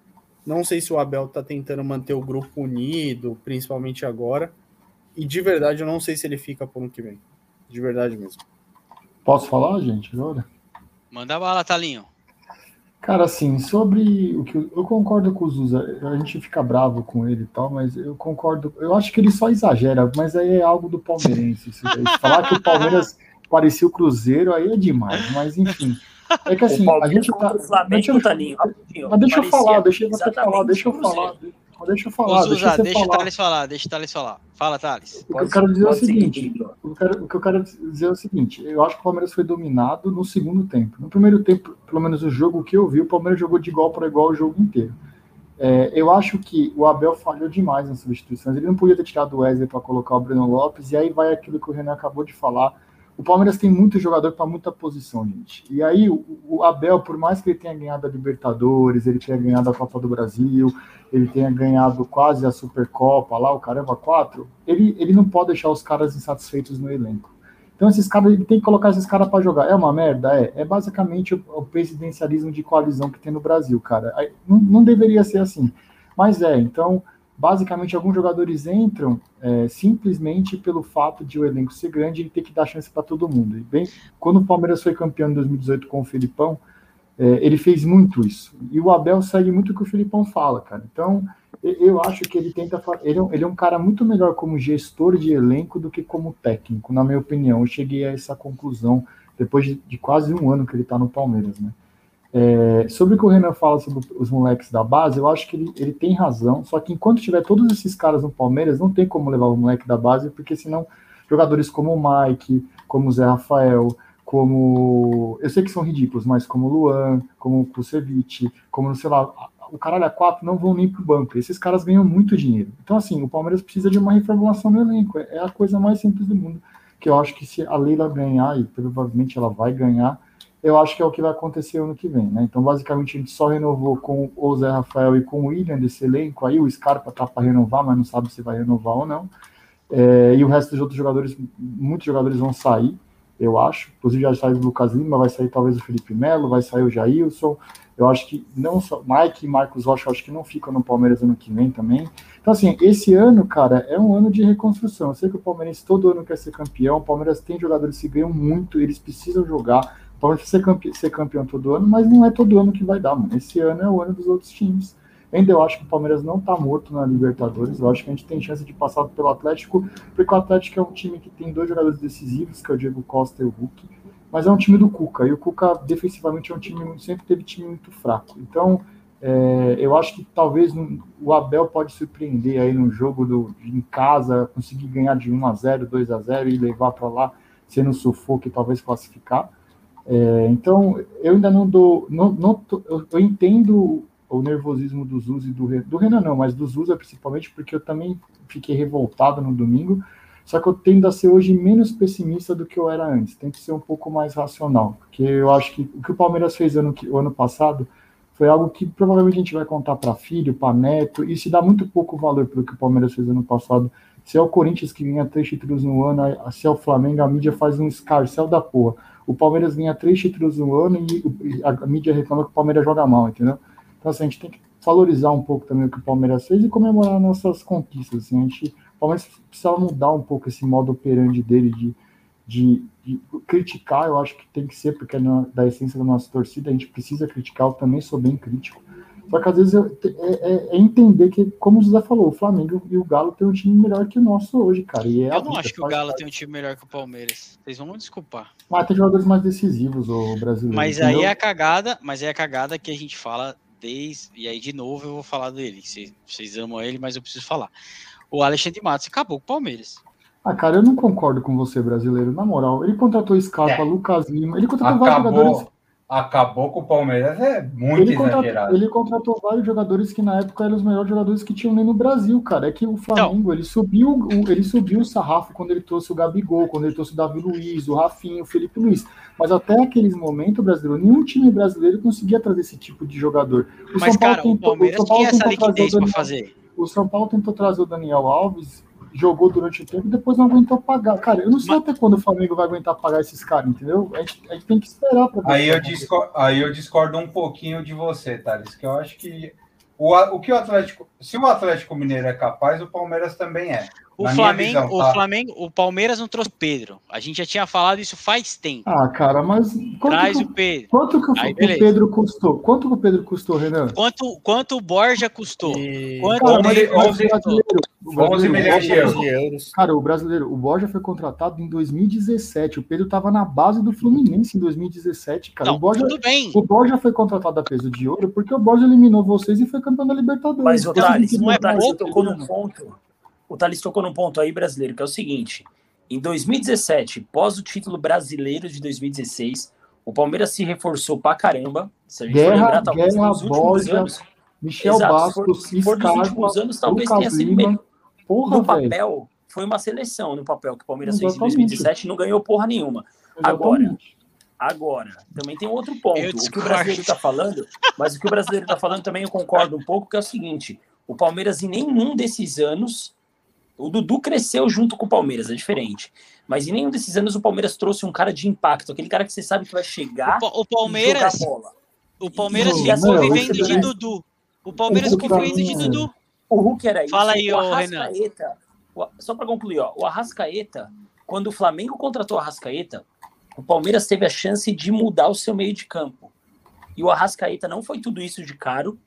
Não sei se o Abel está tentando manter o grupo unido, principalmente agora. E de verdade, eu não sei se ele fica para o ano que vem. De verdade mesmo. Posso falar, gente, agora? Manda bala, Talinho. Cara, assim, sobre o que eu, concordo com o Zuza, a gente fica bravo com ele e tal, mas eu concordo. Eu acho que ele só exagera, mas aí é algo do palmeirense. Falar que o Palmeiras parecia o Cruzeiro aí é demais, mas enfim. É que assim, a gente tá. Deixa eu, Taninho, mas deixa eu falar, deixa você falar, deixa eu falar. Deixa eu falar. Ô, deixa, deixa o Thales falar, deixa o Thales falar. Fala, Thales. O que eu quero dizer é o seguinte: o, que eu quero dizer é o seguinte: eu acho que o Palmeiras foi dominado no segundo tempo. No primeiro tempo, pelo menos o jogo que eu vi, o Palmeiras jogou de igual para igual o jogo inteiro. É, eu acho que o Abel falhou demais nas substituições. Ele não podia ter tirado o Wesley para colocar o Breno Lopes, e aí vai aquilo que o Renan acabou de falar o Palmeiras tem muito jogador para muita posição, gente. E aí, o, Abel, por mais que ele tenha ganhado a Libertadores, ele tenha ganhado a Copa do Brasil, ele tenha ganhado quase a Supercopa, lá, o caramba, quatro, ele, ele não pode deixar os caras insatisfeitos no elenco. Então, esses caras, ele tem que colocar esses caras para jogar. É uma merda? É. É basicamente o, o, presidencialismo de coalizão que tem no Brasil, cara. Não, não deveria ser assim. Mas é, então basicamente alguns jogadores entram é, simplesmente pelo fato de o elenco ser grande e ter que dar chance para todo mundo. E bem, quando o Palmeiras foi campeão em 2018 com o Filipão, é, ele fez muito isso. E o Abel segue muito o que o Filipão fala, cara. Então, eu acho que ele tenta. Ele, é ele é um cara muito melhor como gestor de elenco do que como técnico, na minha opinião. Eu cheguei a essa conclusão depois de, de quase um ano que ele está no Palmeiras, né? É, sobre o que o Renan fala sobre os moleques da base, eu acho que ele, ele tem razão, só que enquanto tiver todos esses caras no Palmeiras, não tem como levar o moleque da base, porque senão jogadores como o Mike, como o Zé Rafael, como. Eu sei que são ridículos, mas como o Luan, como o Kusevich, como, sei lá, o caralho a quatro não vão nem pro banco. Esses caras ganham muito dinheiro. Então, assim, o Palmeiras precisa de uma reformulação no elenco. É a coisa mais simples do mundo. Que eu acho que se a Leila ganhar, e provavelmente ela vai ganhar, eu acho que é o que vai acontecer ano que vem, né? Então, basicamente, a gente só renovou com o Zé Rafael e com o William desse elenco. Aí o Scarpa tá para renovar, mas não sabe se vai renovar ou não. É, e o resto dos outros jogadores, muitos jogadores vão sair, eu acho. Inclusive já saiu o Lucas Lima, vai sair talvez o Felipe Melo, vai sair o Jailson. Eu acho que não só Mike e Marcos Rocha, acho que não ficam no Palmeiras ano que vem também. Então, assim, esse ano, cara, é um ano de reconstrução. Eu sei que o Palmeiras todo ano quer ser campeão. O Palmeiras tem jogadores que ganham muito, eles precisam jogar. Precisa ser campeão, ser campeão todo ano, mas não é todo ano que vai dar, mano. Esse ano é o ano dos outros times. Ainda eu acho que o Palmeiras não está morto na Libertadores. Eu acho que a gente tem chance de passar pelo Atlético, porque o Atlético é um time que tem dois jogadores decisivos, que é o Diego Costa e o Hulk, mas é um time do Cuca. E o Cuca, defensivamente, é um time sempre teve time muito fraco. Então, é, eu acho que talvez o Abel pode surpreender aí no jogo do, em casa, conseguir ganhar de 1 a 0 2 a 0 e levar para lá, sendo sufoco e talvez classificar. É, então, eu ainda não dou. Não, não eu, eu entendo o nervosismo do Zuz e do, do Renan, não, mas do Zuza principalmente, porque eu também fiquei revoltado no domingo. Só que eu tendo a ser hoje menos pessimista do que eu era antes. Tem que ser um pouco mais racional. Porque eu acho que o que o Palmeiras fez ano, o ano passado foi algo que provavelmente a gente vai contar para filho, para neto, e se dá muito pouco valor pelo que o Palmeiras fez ano passado. Se é o Corinthians que ganha três títulos no ano, se é o Flamengo, a mídia faz um escarcel da porra. O Palmeiras ganha três títulos no ano e a mídia reclama que o Palmeiras joga mal, entendeu? Então, assim, a gente tem que valorizar um pouco também o que o Palmeiras fez e comemorar nossas conquistas. Assim, a gente, o Palmeiras precisa mudar um pouco esse modo operante dele de, de, de, criticar, eu acho que tem que ser, porque é na, da essência da nossa torcida, a gente precisa criticar, eu também sou bem crítico. Só que às vezes eu, é, é, é, entender que, como o José falou, o Flamengo e o Galo tem um time melhor que o nosso hoje, cara. É eu não acho que o Galo tem um time melhor que o Palmeiras. Vocês vão me desculpar. Mas tem jogadores mais decisivos, o brasileiro. Mas entendeu? aí é a cagada, mas é a cagada que a gente fala desde. E aí, de novo, eu vou falar dele. Vocês, vocês amam ele, mas eu preciso falar. O Alexandre Matos acabou com o Palmeiras. Ah, cara, eu não concordo com você, brasileiro. Na moral, ele contratou Scarpa, é. Lucas Lima, ele contratou acabou, vários jogadores. Acabou com o Palmeiras, é muito ele contratou, exagerado. Ele contratou vários jogadores que na época eram os melhores jogadores que tinham nem no Brasil, cara. É que o Flamengo, então, ele subiu ele subiu o sarrafo quando ele trouxe o Gabigol, quando ele trouxe o Davi Luiz, o Rafinha, o Felipe Luiz. Mas até aqueles momentos, brasileiro, nenhum time brasileiro conseguia trazer esse tipo de jogador. O Mas, São Paulo cara, tentou, o Palmeiras o São Paulo tinha essa liquidez para fazer. O São Paulo tentou trazer o Daniel Alves jogou durante o tempo e depois não aguentou pagar. Cara, eu não sei Mas... até quando o Flamengo vai aguentar pagar esses caras, entendeu? A gente, a gente tem que esperar para aí eu discordo, Aí eu discordo um pouquinho de você, Thales, que eu acho que o, o que o Atlético, se o Atlético Mineiro é capaz, o Palmeiras também é. O Flamengo, visão, tá? o Flamengo, o Palmeiras não trouxe Pedro. A gente já tinha falado isso faz tempo. Ah, cara, mas traz que, o Pedro. Quanto que Aí, o, Pedro custou? Quanto que o Pedro custou, Renan? Quanto quanto o Borja custou? E... Quanto cara, o 11, 11 milhões de euros. Cara, o brasileiro, o Borja foi contratado em 2017. O Pedro estava na base do Fluminense em 2017, cara. Não, o Borja, tudo bem. O Borja foi contratado a peso de ouro porque o Borja eliminou vocês e foi campeão da Libertadores. Mas o Thales, não é pouco, tocou num ponto o Thales tocou num ponto aí brasileiro, que é o seguinte: em 2017, pós o título brasileiro de 2016, o Palmeiras se reforçou pra caramba. Se a gente guerra, for lembrar, talvez guerra, nos últimos anos. Michel exato, Bastos, se for, for últimos anos, talvez tenha sido melhor. Porra, no papel, véio. foi uma seleção no papel que o Palmeiras Exatamente. fez em 2017 e não ganhou porra nenhuma. Agora, agora, também tem outro ponto. O que o brasileiro está falando, mas o que o brasileiro está falando também eu concordo um pouco, que é o seguinte: o Palmeiras em nenhum desses anos o Dudu cresceu junto com o Palmeiras, é diferente. Mas em nenhum desses anos o Palmeiras trouxe um cara de impacto, aquele cara que você sabe que vai chegar o, o Palmeiras, e jogar bola. O Palmeiras e, ficou não, vivendo de. Dudu. O Palmeiras ficou vivendo de Dudu. O Hulk era isso. Fala aí, o Renan. Só para concluir, ó, o Arrascaeta, quando o Flamengo contratou o Arrascaeta, o Palmeiras teve a chance de mudar o seu meio de campo. E o Arrascaeta não foi tudo isso de caro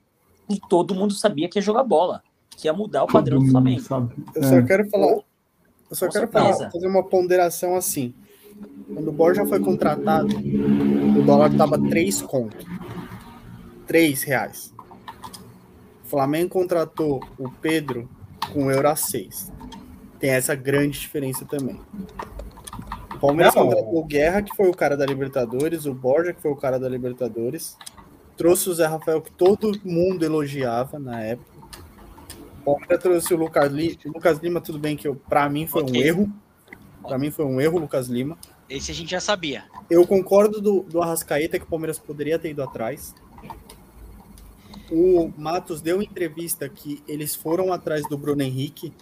e todo mundo sabia que ia jogar bola que ia mudar o padrão do Flamengo. Eu só é. quero falar, eu só Com quero falar, fazer uma ponderação assim. Quando o Borja foi contratado, o dólar estava 3 conto. 3 reais. O Flamengo contratou o Pedro com euro a 6. Tem essa grande diferença também. O Palmeiras Não. contratou o Guerra, que foi o cara da Libertadores, o Borja, que foi o cara da Libertadores. Trouxe o Zé Rafael, que todo mundo elogiava na época. O Palmeiras trouxe o Lucas Lima. O Lucas Lima, tudo bem que pra mim foi um Ok. erro. Pra mim foi um erro, o Lucas Lima. Esse a gente já sabia. Eu concordo do, do Arrascaeta que o Palmeiras poderia ter ido atrás. O Matos deu entrevista que eles foram atrás do Bruno Henrique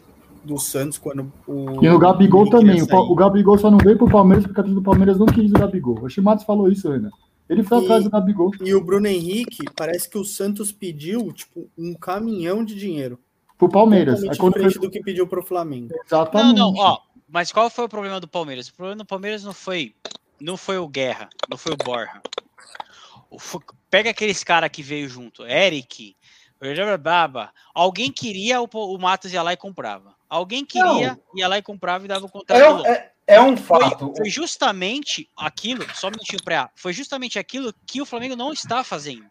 do Santos quando o. E no Gabigol também. O, o Gabigol só não veio pro Palmeiras porque a torcida do Palmeiras não quis o Gabigol. O Chimatos falou isso, Renan. Ele foi E- atrás do Gabigol. E o Bruno Henrique, parece que o Santos pediu, tipo, um caminhão de dinheiro. Pro Palmeiras. Aí quando diferente foi... do que pediu pro Flamengo. Não, Exatamente. não, ó. Mas qual foi o problema do Palmeiras? O problema do Palmeiras não foi, não foi o Guerra, não foi o Borja. O pega aqueles cara que veio junto, Eric, Baba. Alguém queria, o, o Matos ia lá e comprava. Alguém queria, ia lá e comprava e dava o contrato. É, é, é um Foi, fato. foi justamente aquilo, só um minutinho pra foi justamente aquilo que o Flamengo não está fazendo.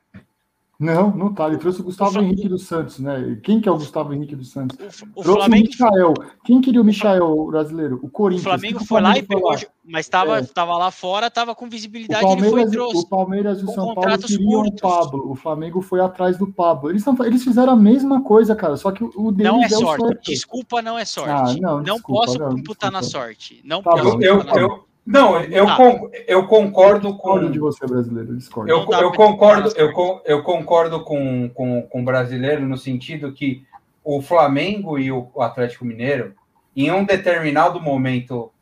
Não, não tá. Ele trouxe o Gustavo O Henrique dos Santos, né? Quem que é o Gustavo Henrique dos Santos? O, o Flamengo, o Michael. Quem queria o Michael brasileiro? O o Corinthians. Flamengo o foi lá e Flamengo pegou, lá? mas estava É. tava lá fora, tava com O visibilidade, ele foi e Palmeiras, trouxe. o Palmeiras e o São Paulo queriam o curtos. Pablo. O Flamengo foi atrás do Pablo. Eles, tão- eles fizeram a mesma coisa, cara. Só que o deles Não é sorte. certo. Desculpa, não é Ah, sorte. não, não desculpa, posso não, computar na desculpa. sorte. Não Tá posso bom, Eu, na eu, não, eu, con- eu concordo com. Discordo de você, brasileiro. Discordo. Eu, eu concordo, eu, con- eu concordo com, com, com o brasileiro no sentido que o Flamengo e o Atlético Mineiro, em um determinado momento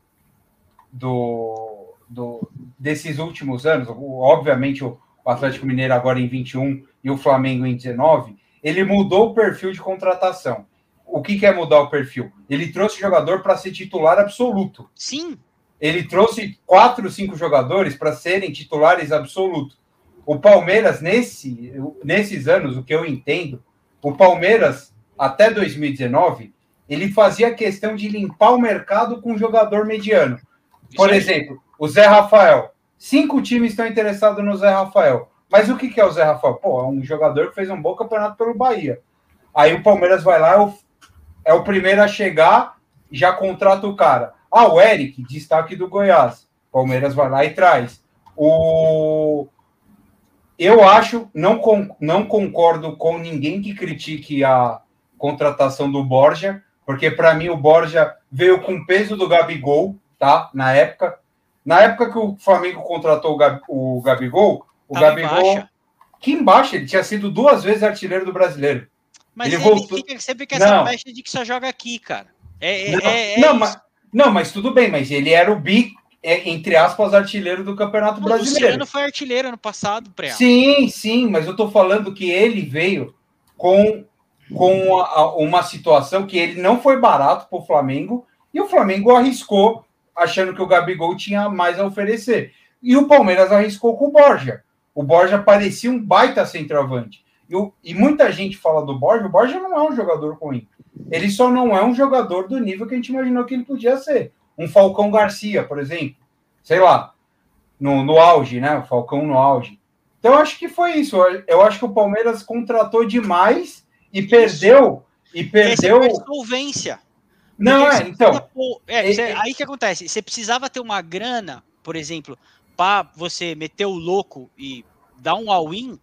do, do, desses últimos anos, o- obviamente o, o Atlético Mineiro agora em 21 e o Flamengo em 19, ele mudou o perfil de contratação. O que, que é mudar o perfil? Ele trouxe jogador para ser titular absoluto Sim, ele trouxe quatro, cinco jogadores para serem titulares absolutos. O Palmeiras, nesse, nesses anos, o que eu entendo, o Palmeiras, até 2019, ele fazia questão de limpar o mercado com jogador mediano. Por exemplo, o Zé Rafael. Cinco times estão interessados no Zé Rafael. Mas o que, que é o Zé Rafael? Pô, é um jogador que fez um bom campeonato pelo Bahia. Aí o Palmeiras vai lá, é o, é o primeiro a chegar, já contrata o cara. Ah, o Eric, destaque do Goiás. Palmeiras vai lá e traz. O... Eu acho, não, con- não concordo com ninguém que critique a contratação do Borja, porque para mim o Borja veio com o peso do Gabigol, tá? Na época. Na época que o Flamengo contratou o, Gab- o Gabigol, o Tava Gabigol. Que embaixo, ele tinha sido duas vezes artilheiro do brasileiro. Mas Ele ele, voltou- fica sempre com essa festa de que só joga aqui, cara. É, é, Não, é, é não, mas, não, mas tudo bem, mas ele era o bi, é, entre aspas, artilheiro do Campeonato O Brasileiro. Luciano foi artilheiro ano passado, Preal. Sim, sim, mas eu tô falando que ele veio com, com a- uma situação que ele não foi barato para o Flamengo e o Flamengo arriscou, achando que o Gabigol tinha mais a oferecer. E o Palmeiras arriscou com o Borja. O Borja parecia um baita centroavante. E, o- e muita gente fala do Borja, o Borja não é um jogador ruim. Ele só não é um jogador do nível que a gente imaginou que ele podia ser. Um Falcão Garcia, por exemplo. Sei lá, no, no auge, né? O Falcão no auge. Então, eu acho que foi isso. Eu- acho que o Palmeiras contratou demais e perdeu. E perdeu. Essa é solvência. Não, é, então. é, e- você- e- aí que acontece? Você precisava ter uma grana, por exemplo, para você meter o louco e dar um all-in,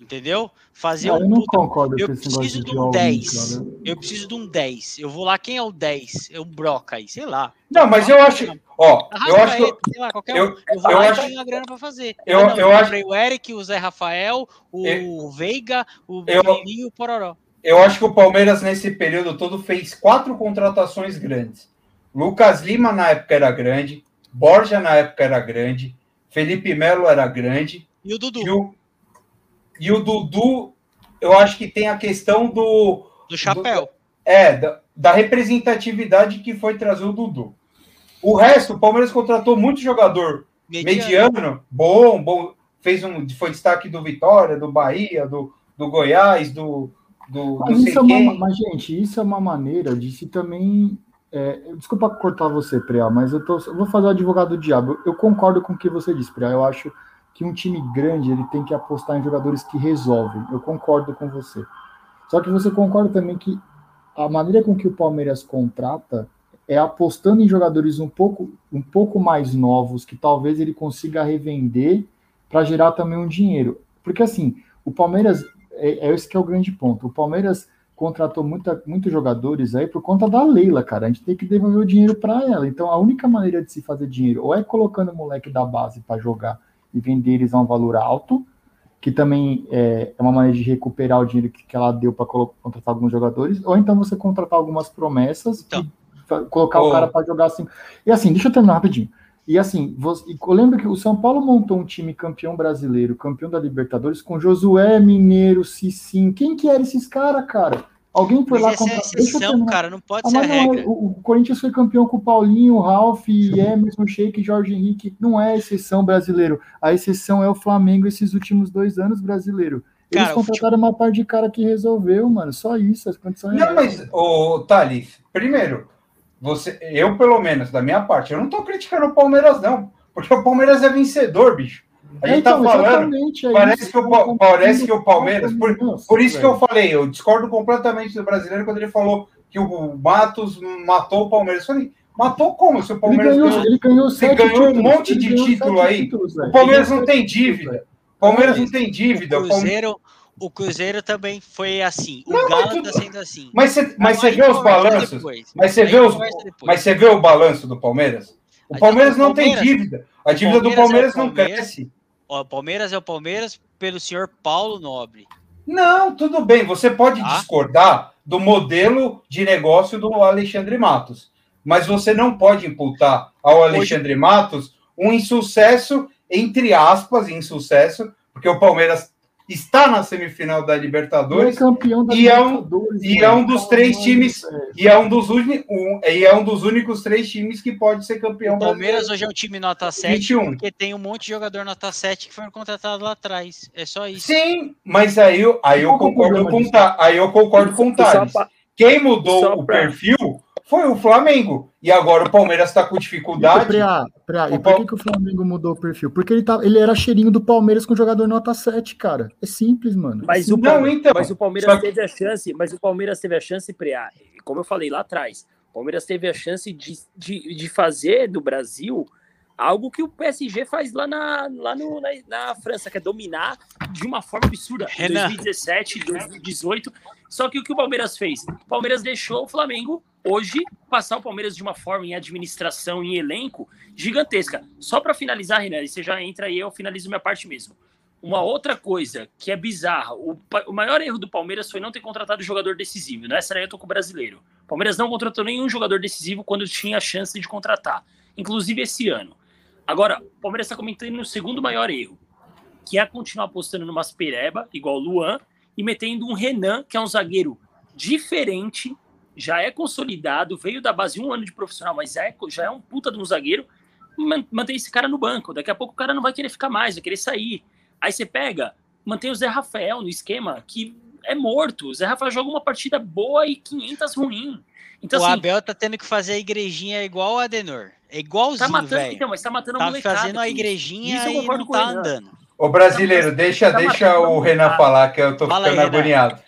entendeu? Fazer Não, um eu não concordo eu preciso de um all-in, 10. cara. Eu preciso de um 10. Eu vou lá, quem é o 10? É um broca aí, sei lá. Não, mas eu acho. Ó, eu acho que. Arrascaeta, sei lá, qualquer eu- um. Eu vou eu lá acho- e tenho a grana pra fazer. eu- Ah, não, eu eu acho- o Eric, o Zé Rafael, o Eu- Veiga, o e o Pororó. Eu acho que o Palmeiras, nesse período todo, fez quatro contratações grandes. Lucas Lima, na época, era grande. Borja, na época, era grande. Felipe Melo era grande. E o Dudu, E o, e o Dudu, eu acho que tem a questão do. do Chapéu. É, da, da representatividade que foi trazer o Dudu. O resto, o Palmeiras contratou muito jogador Mediano. mediano, bom, bom. Fez um. Foi destaque do Vitória, do Bahia, do, do Goiás, do. do, do Mas, sei isso é uma, mas, gente, isso é uma maneira de se também. é, desculpa cortar você, Preá, mas eu, tô, eu vou fazer o advogado do diabo. Eu, eu concordo com o que você disse, Preá. Eu acho que um time grande ele tem que apostar em jogadores que resolvem. Eu concordo com você. Só que você concorda também que a maneira com que o Palmeiras contrata é apostando em jogadores um pouco, um pouco mais novos, que talvez ele consiga revender para gerar também um dinheiro. Porque assim, o Palmeiras, é, é esse que é o grande ponto. O Palmeiras contratou muita, muitos jogadores aí por conta da Leila, cara. A gente tem que devolver o dinheiro para ela. Então a única maneira de se fazer dinheiro ou é colocando o moleque da base para jogar e vender eles a um valor alto, que também é, é uma maneira de recuperar o dinheiro que, que ela deu para contratar alguns jogadores, ou então você contratar algumas promessas então. e colocar oh. o cara para jogar assim. E assim, deixa eu terminar rapidinho. E assim, você, eu lembro que o São Paulo montou um time campeão brasileiro, campeão da Libertadores, com Josué Mineiro, Cicim. Quem que eram esses caras, cara? Alguém foi Mas lá contra... é exceção, cara, não pode ah, ser a regra. O, o, Corinthians foi campeão com o Paulinho, o Ralf, Emerson, Sheik, Jorge Henrique. Não é exceção brasileiro. A exceção é o Flamengo esses últimos dois anos brasileiro. Eles cara, contrataram uma parte de cara que resolveu, mano. Só isso, as condições. Não, mas, ô, Thales, primeiro, você, eu, pelo menos, da minha parte, eu não tô criticando o Palmeiras, não. Porque o Palmeiras é vencedor, bicho. A gente tá então, tá falando. É parece, que o, parece que o Palmeiras. Por, por isso que eu falei, eu discordo completamente do brasileiro quando ele falou que o Matos matou o Palmeiras. Eu falei, matou como? Se o Palmeiras ele ganhou, ele ganhou, ele ganhou um monte de título aí. Títulos, o Palmeiras não tem dívida. O Palmeiras não tem dívida. O Cruzeiro, o Cruzeiro também foi assim. O não, Galo está sendo assim. Mas você, mas você vê os balanços. Mas você vê os, mas você vê o balanço do Palmeiras? O Palmeiras não tem dívida. A dívida do Palmeiras não cresce. O Palmeiras é o Palmeiras pelo senhor Paulo Nobre. Não, tudo bem. Você pode ah? discordar do modelo de negócio do Alexandre Matos, mas você não pode imputar ao Alexandre Hoje... Matos um insucesso, entre aspas, insucesso, porque o Palmeiras está na semifinal da Libertadores é campeão da e, Libertadores, é um, e é um dos três times e é um dos, un, um, e é um dos únicos três times que pode ser campeão. O Palmeiras hoje é um time nota 7 21. porque tem um monte de jogador nota 7 que foram contratados lá atrás. É só isso. Sim, mas aí, aí eu concordo com aí eu concordo com o Thales. Quem mudou o perfil foi o Flamengo. E agora o Palmeiras está com dificuldade. Pra, pra, e por que, que o Flamengo mudou o perfil? Porque ele, tá, ele era cheirinho do Palmeiras com jogador nota 7, cara. É simples, mano. Mas, o, Palmeiras, Não, então, mas o Palmeiras só... teve a chance, mas o Palmeiras teve a chance, Preá, como eu falei lá atrás, o Palmeiras teve a chance de, de, de fazer do Brasil algo que o PSG faz lá na, lá no, na, na França, que é dominar de uma forma absurda. Em 2017, 2018. Só que o que o Palmeiras fez? O Palmeiras deixou o Flamengo hoje passar o Palmeiras de uma forma em administração, em elenco, gigantesca. Só para finalizar, Renan, e você já entra aí, eu finalizo minha parte mesmo. Uma outra coisa que é bizarra, o, o maior erro do Palmeiras foi não ter contratado jogador decisivo. Nessa né? aí eu tô com o brasileiro. O Palmeiras não contratou nenhum jogador decisivo quando tinha a chance de contratar, inclusive esse ano. Agora, o Palmeiras está comentando no segundo maior erro, que é continuar apostando numa Pereba, igual o Luan, e metendo um Renan, que é um zagueiro diferente, já é consolidado, veio da base um ano de profissional, mas já é, já é um puta de um zagueiro, mantém esse cara no banco. Daqui a pouco o cara não vai querer ficar mais, vai querer sair. Aí você pega, mantém o Zé Rafael no esquema, que é morto. O Zé Rafael joga uma partida boa e 500 ruim. Então, o assim, Abel tá tendo que fazer a igrejinha igual o Adenor. É igualzinho, tá matando, velho. Então, mas tá matando tá a molecada. fazendo a igrejinha e não tá andando. Ô, brasileiro, deixa, tá deixa o Renan falar, que eu tô Fala ficando aí, agoniado.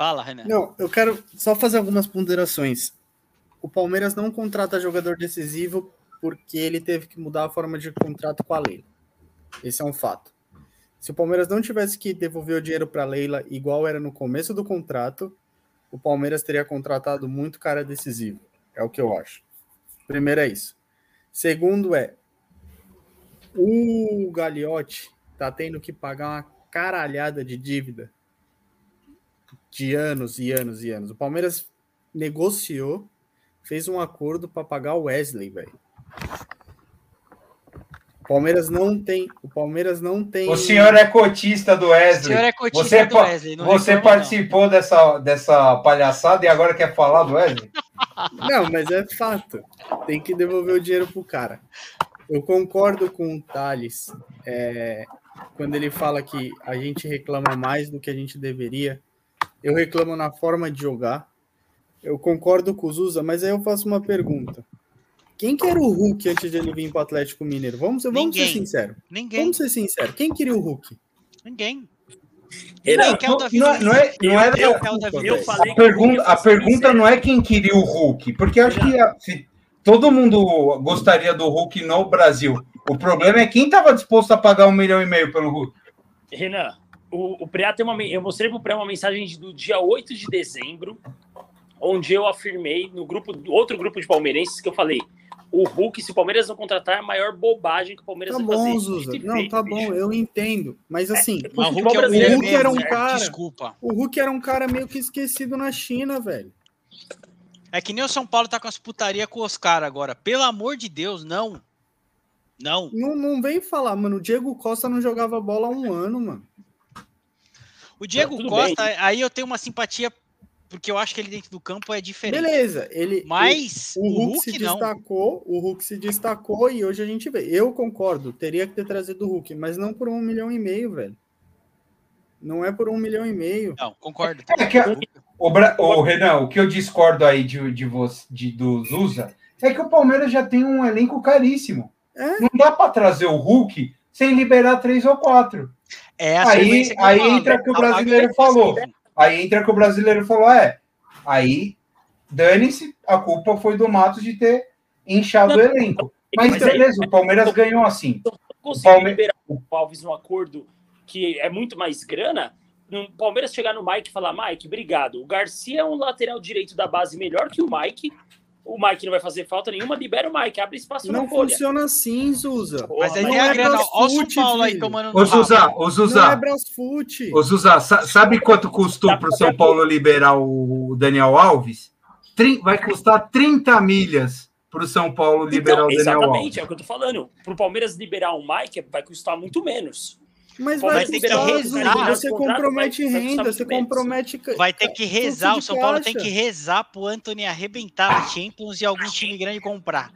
Fala, Renan. Não, eu quero só fazer algumas ponderações. O Palmeiras não contrata jogador decisivo porque ele teve que mudar a forma de contrato com a Leila. Esse é um fato. Se o Palmeiras não tivesse que devolver o dinheiro para a Leila igual era no começo do contrato, o Palmeiras teria contratado muito cara decisivo. É o que eu acho. Primeiro é isso. Segundo é o Gagliotti tá tendo que pagar uma caralhada de dívida de anos e anos e anos. O Palmeiras negociou, fez um acordo para pagar o Wesley, velho. O Palmeiras não tem, o Palmeiras não tem. O senhor é cotista do Wesley. O senhor é cotista você, do Wesley. você participou dessa, dessa palhaçada e agora quer falar do Wesley? Não, mas é fato. Tem que devolver o dinheiro pro cara. Eu concordo com o Thales é, quando ele fala que a gente reclama mais do que a gente deveria. Eu reclamo na forma de jogar. Eu concordo com o Zusa, mas aí eu faço uma pergunta. Quem que era o Hulk antes de ele vir para o Atlético Mineiro? Vamos, vamos ser sinceros. Ninguém. Vamos ser sinceros. Quem queria o Hulk? Ninguém. Renan, que é não, é- não é, não é- eu, a pergunta, a pergunta não é quem queria o Hulk, porque acho que a- se todo mundo gostaria do Hulk no Brasil. O problema é quem estava disposto a pagar um milhão e meio pelo Hulk. Renan, o, o Preá tem uma. Eu mostrei pro Preá uma mensagem do dia 8 de dezembro, onde eu afirmei no grupo, outro grupo de palmeirenses, que eu falei: o Hulk, se o Palmeiras não contratar, é a maior bobagem que o Palmeiras Tá vai fazer. bom, e Não, feito, tá bom, eu entendo. Mas assim, Mas o Hulk é um O Hulk era um mesmo, cara- Desculpa. o Hulk era um cara meio que esquecido na China, velho. É que nem o São Paulo tá com as putaria com o Oscar agora. Pelo amor de Deus, não. Não. Não, não vem falar, mano. O Diego Costa não jogava bola há um ano, mano. O Diego Costa, aí eu tenho uma simpatia, porque eu acho que ele dentro do campo é diferente. Beleza, ele. Mas o, o o Hulk, Hulk, se não. destacou, o Hulk se destacou e hoje a gente vê. Eu concordo, teria que ter trazido o Hulk, mas não por um milhão e meio, velho. Não é por um milhão e meio. Não, concordo. É que o, Bra- o Renan, o que eu discordo aí de, de você, de, do Zusa, é que o Palmeiras já tem um elenco caríssimo. É. Não dá para trazer o Hulk sem liberar três ou quatro. É a Aí- aí entra o que o Apaga brasileiro o falou. passivo. Aí entra que o brasileiro falou: é, aí dane-se, a culpa foi do Matos de ter inchado o elenco. Mas, Mas aí- beleza, o Palmeiras ganhou assim. conseguir Palme- liberar o Alves no acordo que é muito mais grana, no Palmeiras chegar no Mike e falar, Mike, obrigado. O Garcia é um lateral direito da base melhor que o Mike. O Mike não vai fazer falta nenhuma, libera o Mike, abre espaço Não na folha. funciona assim, Zuza. Mas aí Não tem a é grana. Ó, o São Paulo aí tomando Ô, no Zuzá, rabo. ô, Não é Zuzá, Brasfoot. ô, sabe quanto custou para o São Paulo liberar o Daniel Alves? Trin- vai custar 30 milhas para o São Paulo liberar Então, o Daniel Alves. exatamente, é o que eu tô falando. Pro Palmeiras liberar o Mike vai custar muito menos. Mas vai ter que rezar. Você compromete renda, você compromete. Vai ter que rezar, o São Paulo tem que rezar pro Anthony arrebentar a Champions e algum time grande comprar.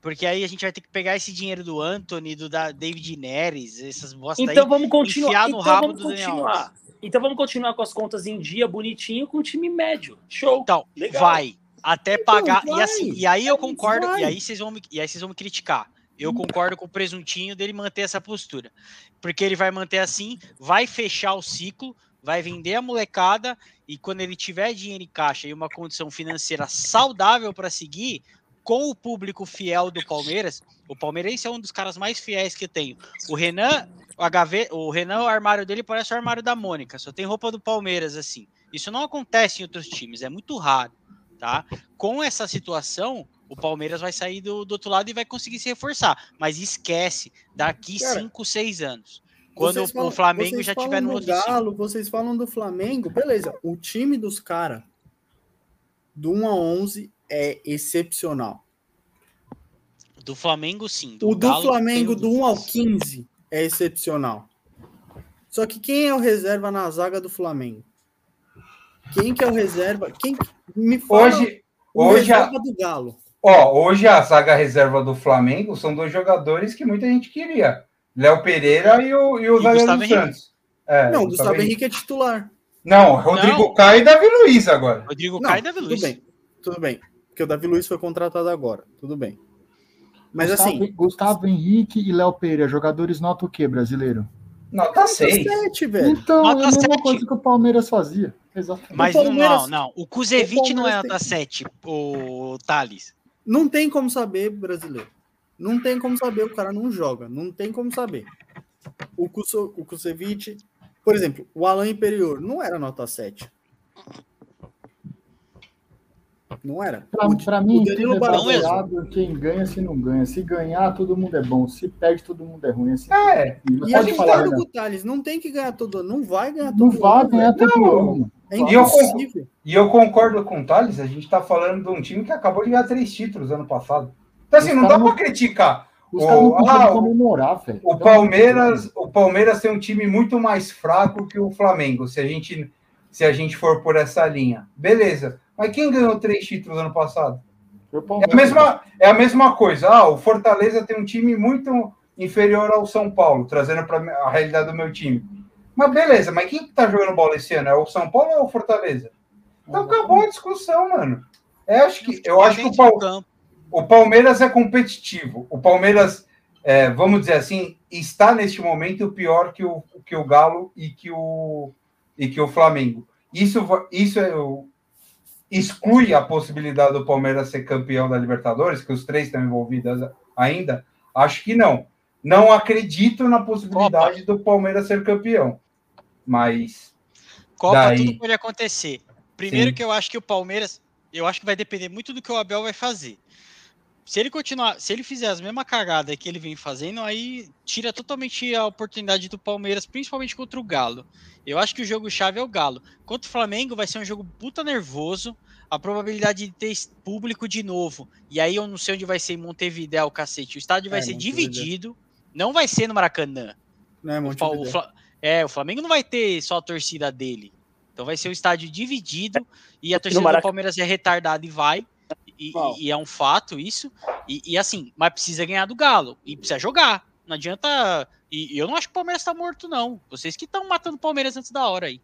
Porque aí a gente vai ter que pegar esse dinheiro do Anthony, do da David Neres, essas bosta Então aí. vamos continuar. enfiar no então rabo vamos continuar. Então vamos continuar com as contas em dia, bonitinho, com time médio. Show. Então, Legal. vai. Até pagar. vai. E assim, e aí eu concordo, Vai. e aí vocês vão me, e aí vocês vão me criticar. Eu concordo com o presuntinho dele manter essa postura. Porque ele vai manter assim, vai fechar o ciclo, vai vender a molecada e quando ele tiver dinheiro em caixa e uma condição financeira saudável para seguir com o público fiel do Palmeiras, o palmeirense é um dos caras mais fiéis que tenho. O Renan, o HV, o Renan, o armário dele parece o armário da Mônica, só tem roupa do Palmeiras assim. Isso não acontece em outros times, é muito raro, tá? Com essa situação, o Palmeiras vai sair do, do outro lado e vai conseguir se reforçar, mas esquece daqui Cara, 5, 6 anos. Quando Vocês o falam- Flamengo já falam tiver no do outro. Galo, vocês falam do Flamengo, beleza. O time dos caras do 1 a 11 é excepcional. Do Flamengo, sim. O do Galo, Flamengo do 1 ao dúvidas. 15 é excepcional. Só que quem é o reserva na zaga do Flamengo? Quem que é o reserva? Quem me fala Hoje, o hoje a, reserva do Galo? Ó, hoje a zaga reserva do Flamengo são dois jogadores que muita gente queria. Léo Pereira e o, e o E Gustavo. Santos. É, Não, o Gustavo Henrique é titular. Não, Rodrigo Não. Caio e Davi Luiz agora. Rodrigo Caio e Davi tudo Luiz. bem, tudo bem. Porque o Davi Luiz foi contratado agora, tudo bem. Mas Gustavo, assim, Gustavo Henrique e Léo Pereira, jogadores nota o quê, brasileiro? Nota 6. 7, velho. Então, Nota é a mesma sete. coisa que o Palmeiras fazia. Exatamente. Mas Palmeiras- não, não. O Kuzevic não é nota 7, o Thales. Não tem como saber, brasileiro. Não tem como saber, o cara não joga. Não tem como saber. O, Kuso, o Kusevich, por exemplo, o Alan Imperior não era nota 7. Não era. Pra, O- pra mim, o Danilo tudo é quem ganha se não ganha. Se ganhar, todo mundo é bom. Se perde, todo mundo é ruim. Assim, É, E a gente falar, tá no Renan. Gutales, não tem que ganhar todo ano. Não vai ganhar todo Não ano. vai ganhar todo Não. ano. É E eu impossível. e eu concordo com o Thales, a gente está falando de um time que acabou de ganhar três títulos ano passado. Então, assim, Os não dá para não- criticar. Os não O- ah, comemorar, velho. O Palmeiras, o Palmeiras tem um time muito mais fraco que o Flamengo, se a gente, se a gente for por essa linha. Beleza. Mas quem ganhou três títulos ano passado? É a mesma, é a mesma coisa. Ah, o Fortaleza tem um time muito inferior ao São Paulo, trazendo para a realidade do meu time. Mas beleza, mas quem está jogando bola esse ano? É o São Paulo ou é o Fortaleza? Então acabou a discussão, mano. Eu acho que, eu acho que o o Palmeiras é competitivo. O Palmeiras, é, vamos dizer assim, está neste momento pior que o, que o Galo e que o, e que o Flamengo. Isso, isso é, exclui a possibilidade do Palmeiras ser campeão da Libertadores, que os três estão envolvidos ainda? Acho que não. Não acredito na possibilidade Copa. do Palmeiras ser campeão. Mas. Copa daí... tudo pode acontecer. Primeiro Sim. que eu acho que o Palmeiras, eu acho que vai depender muito do que o Abel vai fazer. Se ele continuar, se ele fizer as mesmas cagadas que ele vem fazendo, aí tira totalmente a oportunidade do Palmeiras, principalmente contra o Galo. Eu acho que o jogo chave é o Galo. Contra o Flamengo vai ser um jogo puta nervoso. A probabilidade de ter público de novo. E aí eu não sei onde vai ser em Montevideo, o cacete. O estádio vai é, ser dividido. Não vai ser no Maracanã. Não é. O, o, é, o Flamengo não vai ter só a torcida dele. Então vai ser um estádio dividido e a torcida do Palmeiras é retardada e vai. E, e, é um fato isso. E, e, assim, mas precisa ganhar do Galo. E precisa jogar. Não adianta. E eu não acho que o Palmeiras tá morto, não. Vocês que estão matando o Palmeiras antes da hora aí.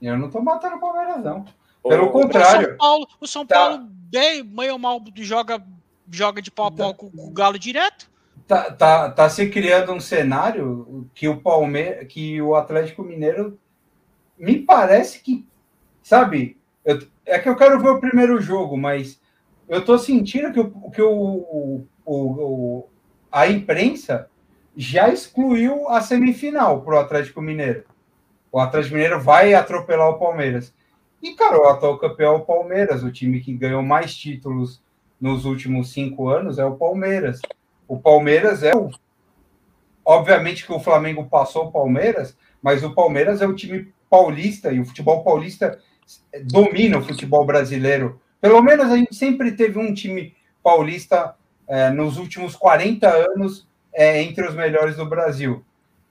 Eu não tô matando o Palmeiras, não. Pelo contrário. O São Paulo, o São tá. Paulo bem, meio mal joga, joga de pau a pau tá. com o Galo direto. Tá, tá, tá se criando um cenário que o Palmeiras, que o Atlético Mineiro me parece que, sabe, eu, é que eu quero ver o primeiro jogo, mas eu estou sentindo que, o, que o, o, o, a imprensa já excluiu a semifinal para o Atlético Mineiro. O Atlético Mineiro vai atropelar o Palmeiras. E, cara, o atual campeão é o Palmeiras, o time que ganhou mais títulos nos últimos cinco anos é o Palmeiras. O Palmeiras é o. Obviamente que o Flamengo passou o Palmeiras, mas o Palmeiras é o time paulista e o futebol paulista domina o futebol brasileiro. Pelo menos a gente sempre teve um time paulista é, nos últimos 40 anos é, entre os melhores do Brasil.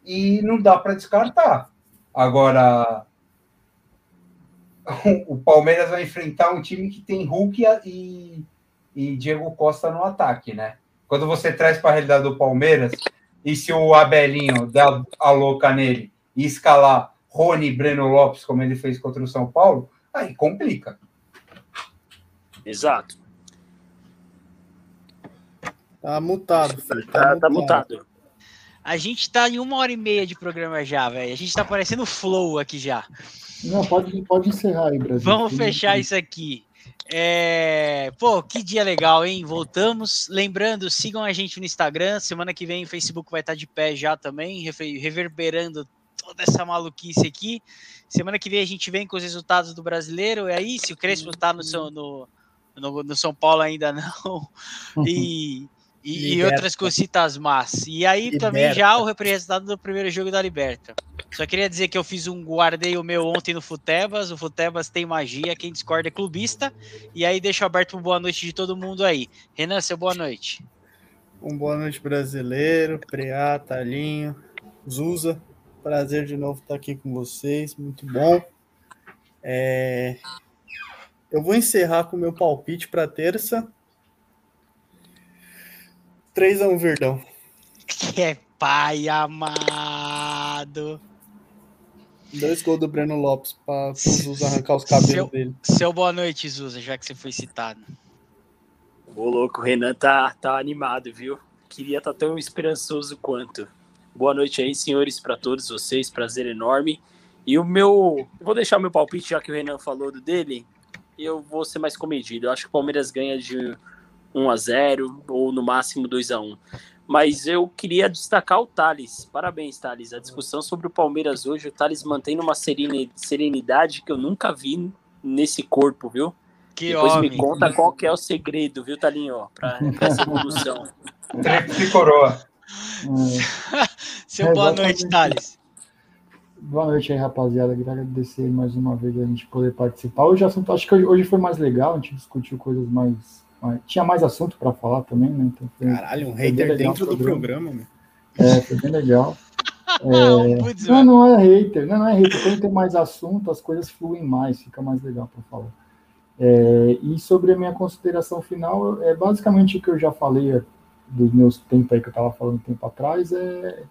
E não dá para descartar. Agora, o Palmeiras vai enfrentar um time que tem Hulk e, e Diego Costa no ataque, né? Quando você traz para a realidade do Palmeiras, e se o Abelinho der a louca nele e escalar Rony Breno Lopes, como ele fez contra o São Paulo, aí complica. Exato. Tá mutado, filho. Tá, tá, mutado. mutado. A gente tá em uma hora e meia de programa já, velho. A gente tá parecendo flow aqui já. Não, pode, pode encerrar aí, Brasil. Vamos fechar isso aqui. É... Pô, que dia legal, hein? Voltamos. Lembrando, sigam a gente no Instagram. Semana que vem o Facebook vai estar de pé já também, reverberando toda essa maluquice aqui. Semana que vem a gente vem com os resultados do brasileiro. E aí, se o Crespo tá no, no, no, no São Paulo ainda não. E, e, e, outras cositas más. E aí Liberta. também já o representado do primeiro jogo da Liberta. Só queria dizer que eu fiz um guardei o meu ontem no Futebas. O Futebas tem magia, quem discorda é clubista. E aí deixo aberto uma boa noite de todo mundo aí. Renan, seu boa noite. Um boa noite brasileiro, Preá, Talinho, Zuza. Prazer de novo estar aqui com vocês, muito bom. É... Eu vou encerrar com o meu palpite para terça. 3 a 1 Verdão. Que é pai amado. Dois gols do Breno Lopes para o Zuza arrancar os cabelos seu, dele. Seu boa noite, Zuza, já que você foi citado. Ô, louco, o Renan tá, tá animado, viu? Queria estar tá tão esperançoso quanto. Boa noite aí, senhores, para todos vocês. Prazer enorme. E o meu. Vou deixar o meu palpite, já que o Renan falou do dele. Eu vou ser mais comedido. Eu acho que o Palmeiras ganha de 1 a 0 ou no máximo 2 a 1 Mas eu queria destacar o Thales. Parabéns, Thales. A discussão sobre o Palmeiras hoje, o Thales mantém uma serenidade que eu nunca vi nesse corpo, viu? Que Depois homem. me conta qual que é o segredo, viu, Talinho? Para essa evolução. Trepe coroa. Seu é, boa noite, Thales. Boa noite aí, rapaziada. Queria agradecer mais uma vez a gente poder participar. Hoje, assunto, acho que hoje foi mais legal, a gente discutiu coisas mais. mais tinha mais assunto para falar também, né? Então, foi, Caralho, um hater dentro do programa, meu. É, foi bem legal. É, não, não é hater, não, não é hater. Quando tem mais assunto, as coisas fluem mais, fica mais legal para falar. É, e sobre a minha consideração final, é basicamente o que eu já falei dos meus tempos aí que eu estava falando tempo atrás, é,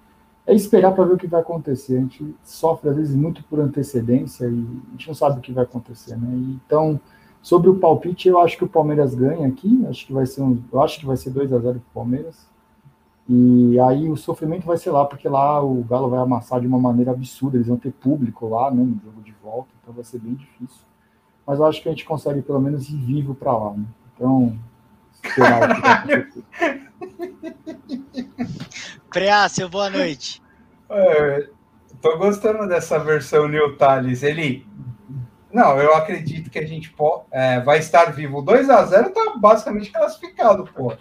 é esperar para ver o que vai acontecer. A gente sofre, às vezes, muito por antecedência e a gente não sabe o que vai acontecer, né? Então, Sobre o palpite, eu acho que o Palmeiras ganha aqui. Acho que vai ser um, eu acho que vai ser 2 a 0 pro Palmeiras. E aí o sofrimento vai ser lá, porque lá o Galo vai amassar de uma maneira absurda. Eles vão ter público lá, né, no jogo de volta, então vai ser bem difícil. Mas eu acho que a gente consegue pelo menos ir vivo para lá, né? Então, esperar Preá, seu boa noite. É, tô gostando dessa versão New Thales. Ele. Não, eu acredito que a gente pode, é, vai estar vivo. 2 a 0 tá basicamente classificado, pô.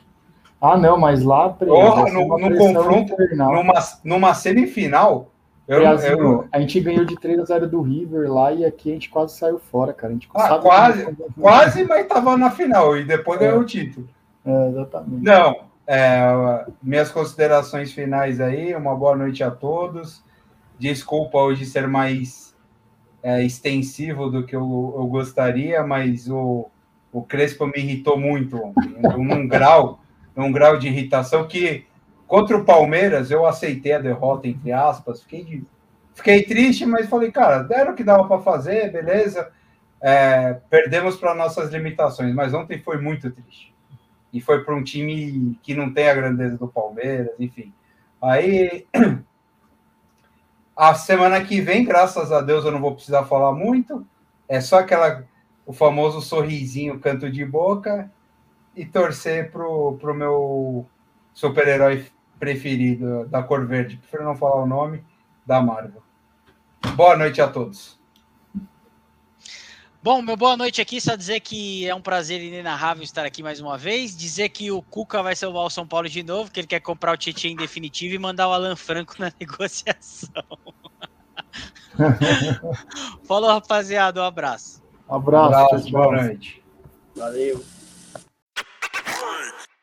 Ah, não, mas lá Porra, no, no confronto, numa, numa semifinal, eu, eu, a gente ganhou de 3 a 0 do River lá e aqui a gente quase saiu fora, cara. A gente ah, quase, quase, mas tava na final e depois é. ganhou o título. É, exatamente. Não, é, minhas considerações finais aí, uma boa noite a todos. Desculpa hoje ser mais é, extensivo do que eu, eu, gostaria, mas o, o Crespo me irritou muito ontem, num grau, num grau de irritação que contra o Palmeiras eu aceitei a derrota, entre aspas, fiquei, de, fiquei triste, mas falei, cara, deram o que dava para fazer, beleza. É, perdemos para nossas limitações, mas ontem foi muito triste. E foi para um time que não tem a grandeza do Palmeiras, enfim. Aí a semana que vem, graças a Deus, eu não vou precisar falar muito. É só aquela o famoso sorrisinho, canto de boca e torcer pro, pro meu super-herói preferido da cor verde. Prefiro não falar o nome da Marvel. Boa noite a todos. Bom, meu boa noite aqui, só dizer que é um prazer inenarrável estar aqui mais uma vez. Dizer que o Cuca vai salvar o São Paulo de novo, que ele quer comprar o Tietchan em definitivo e mandar o Alan Franco na negociação. Falou, rapaziada, um abraço. Um abraço, um abraço boa noite. Valeu.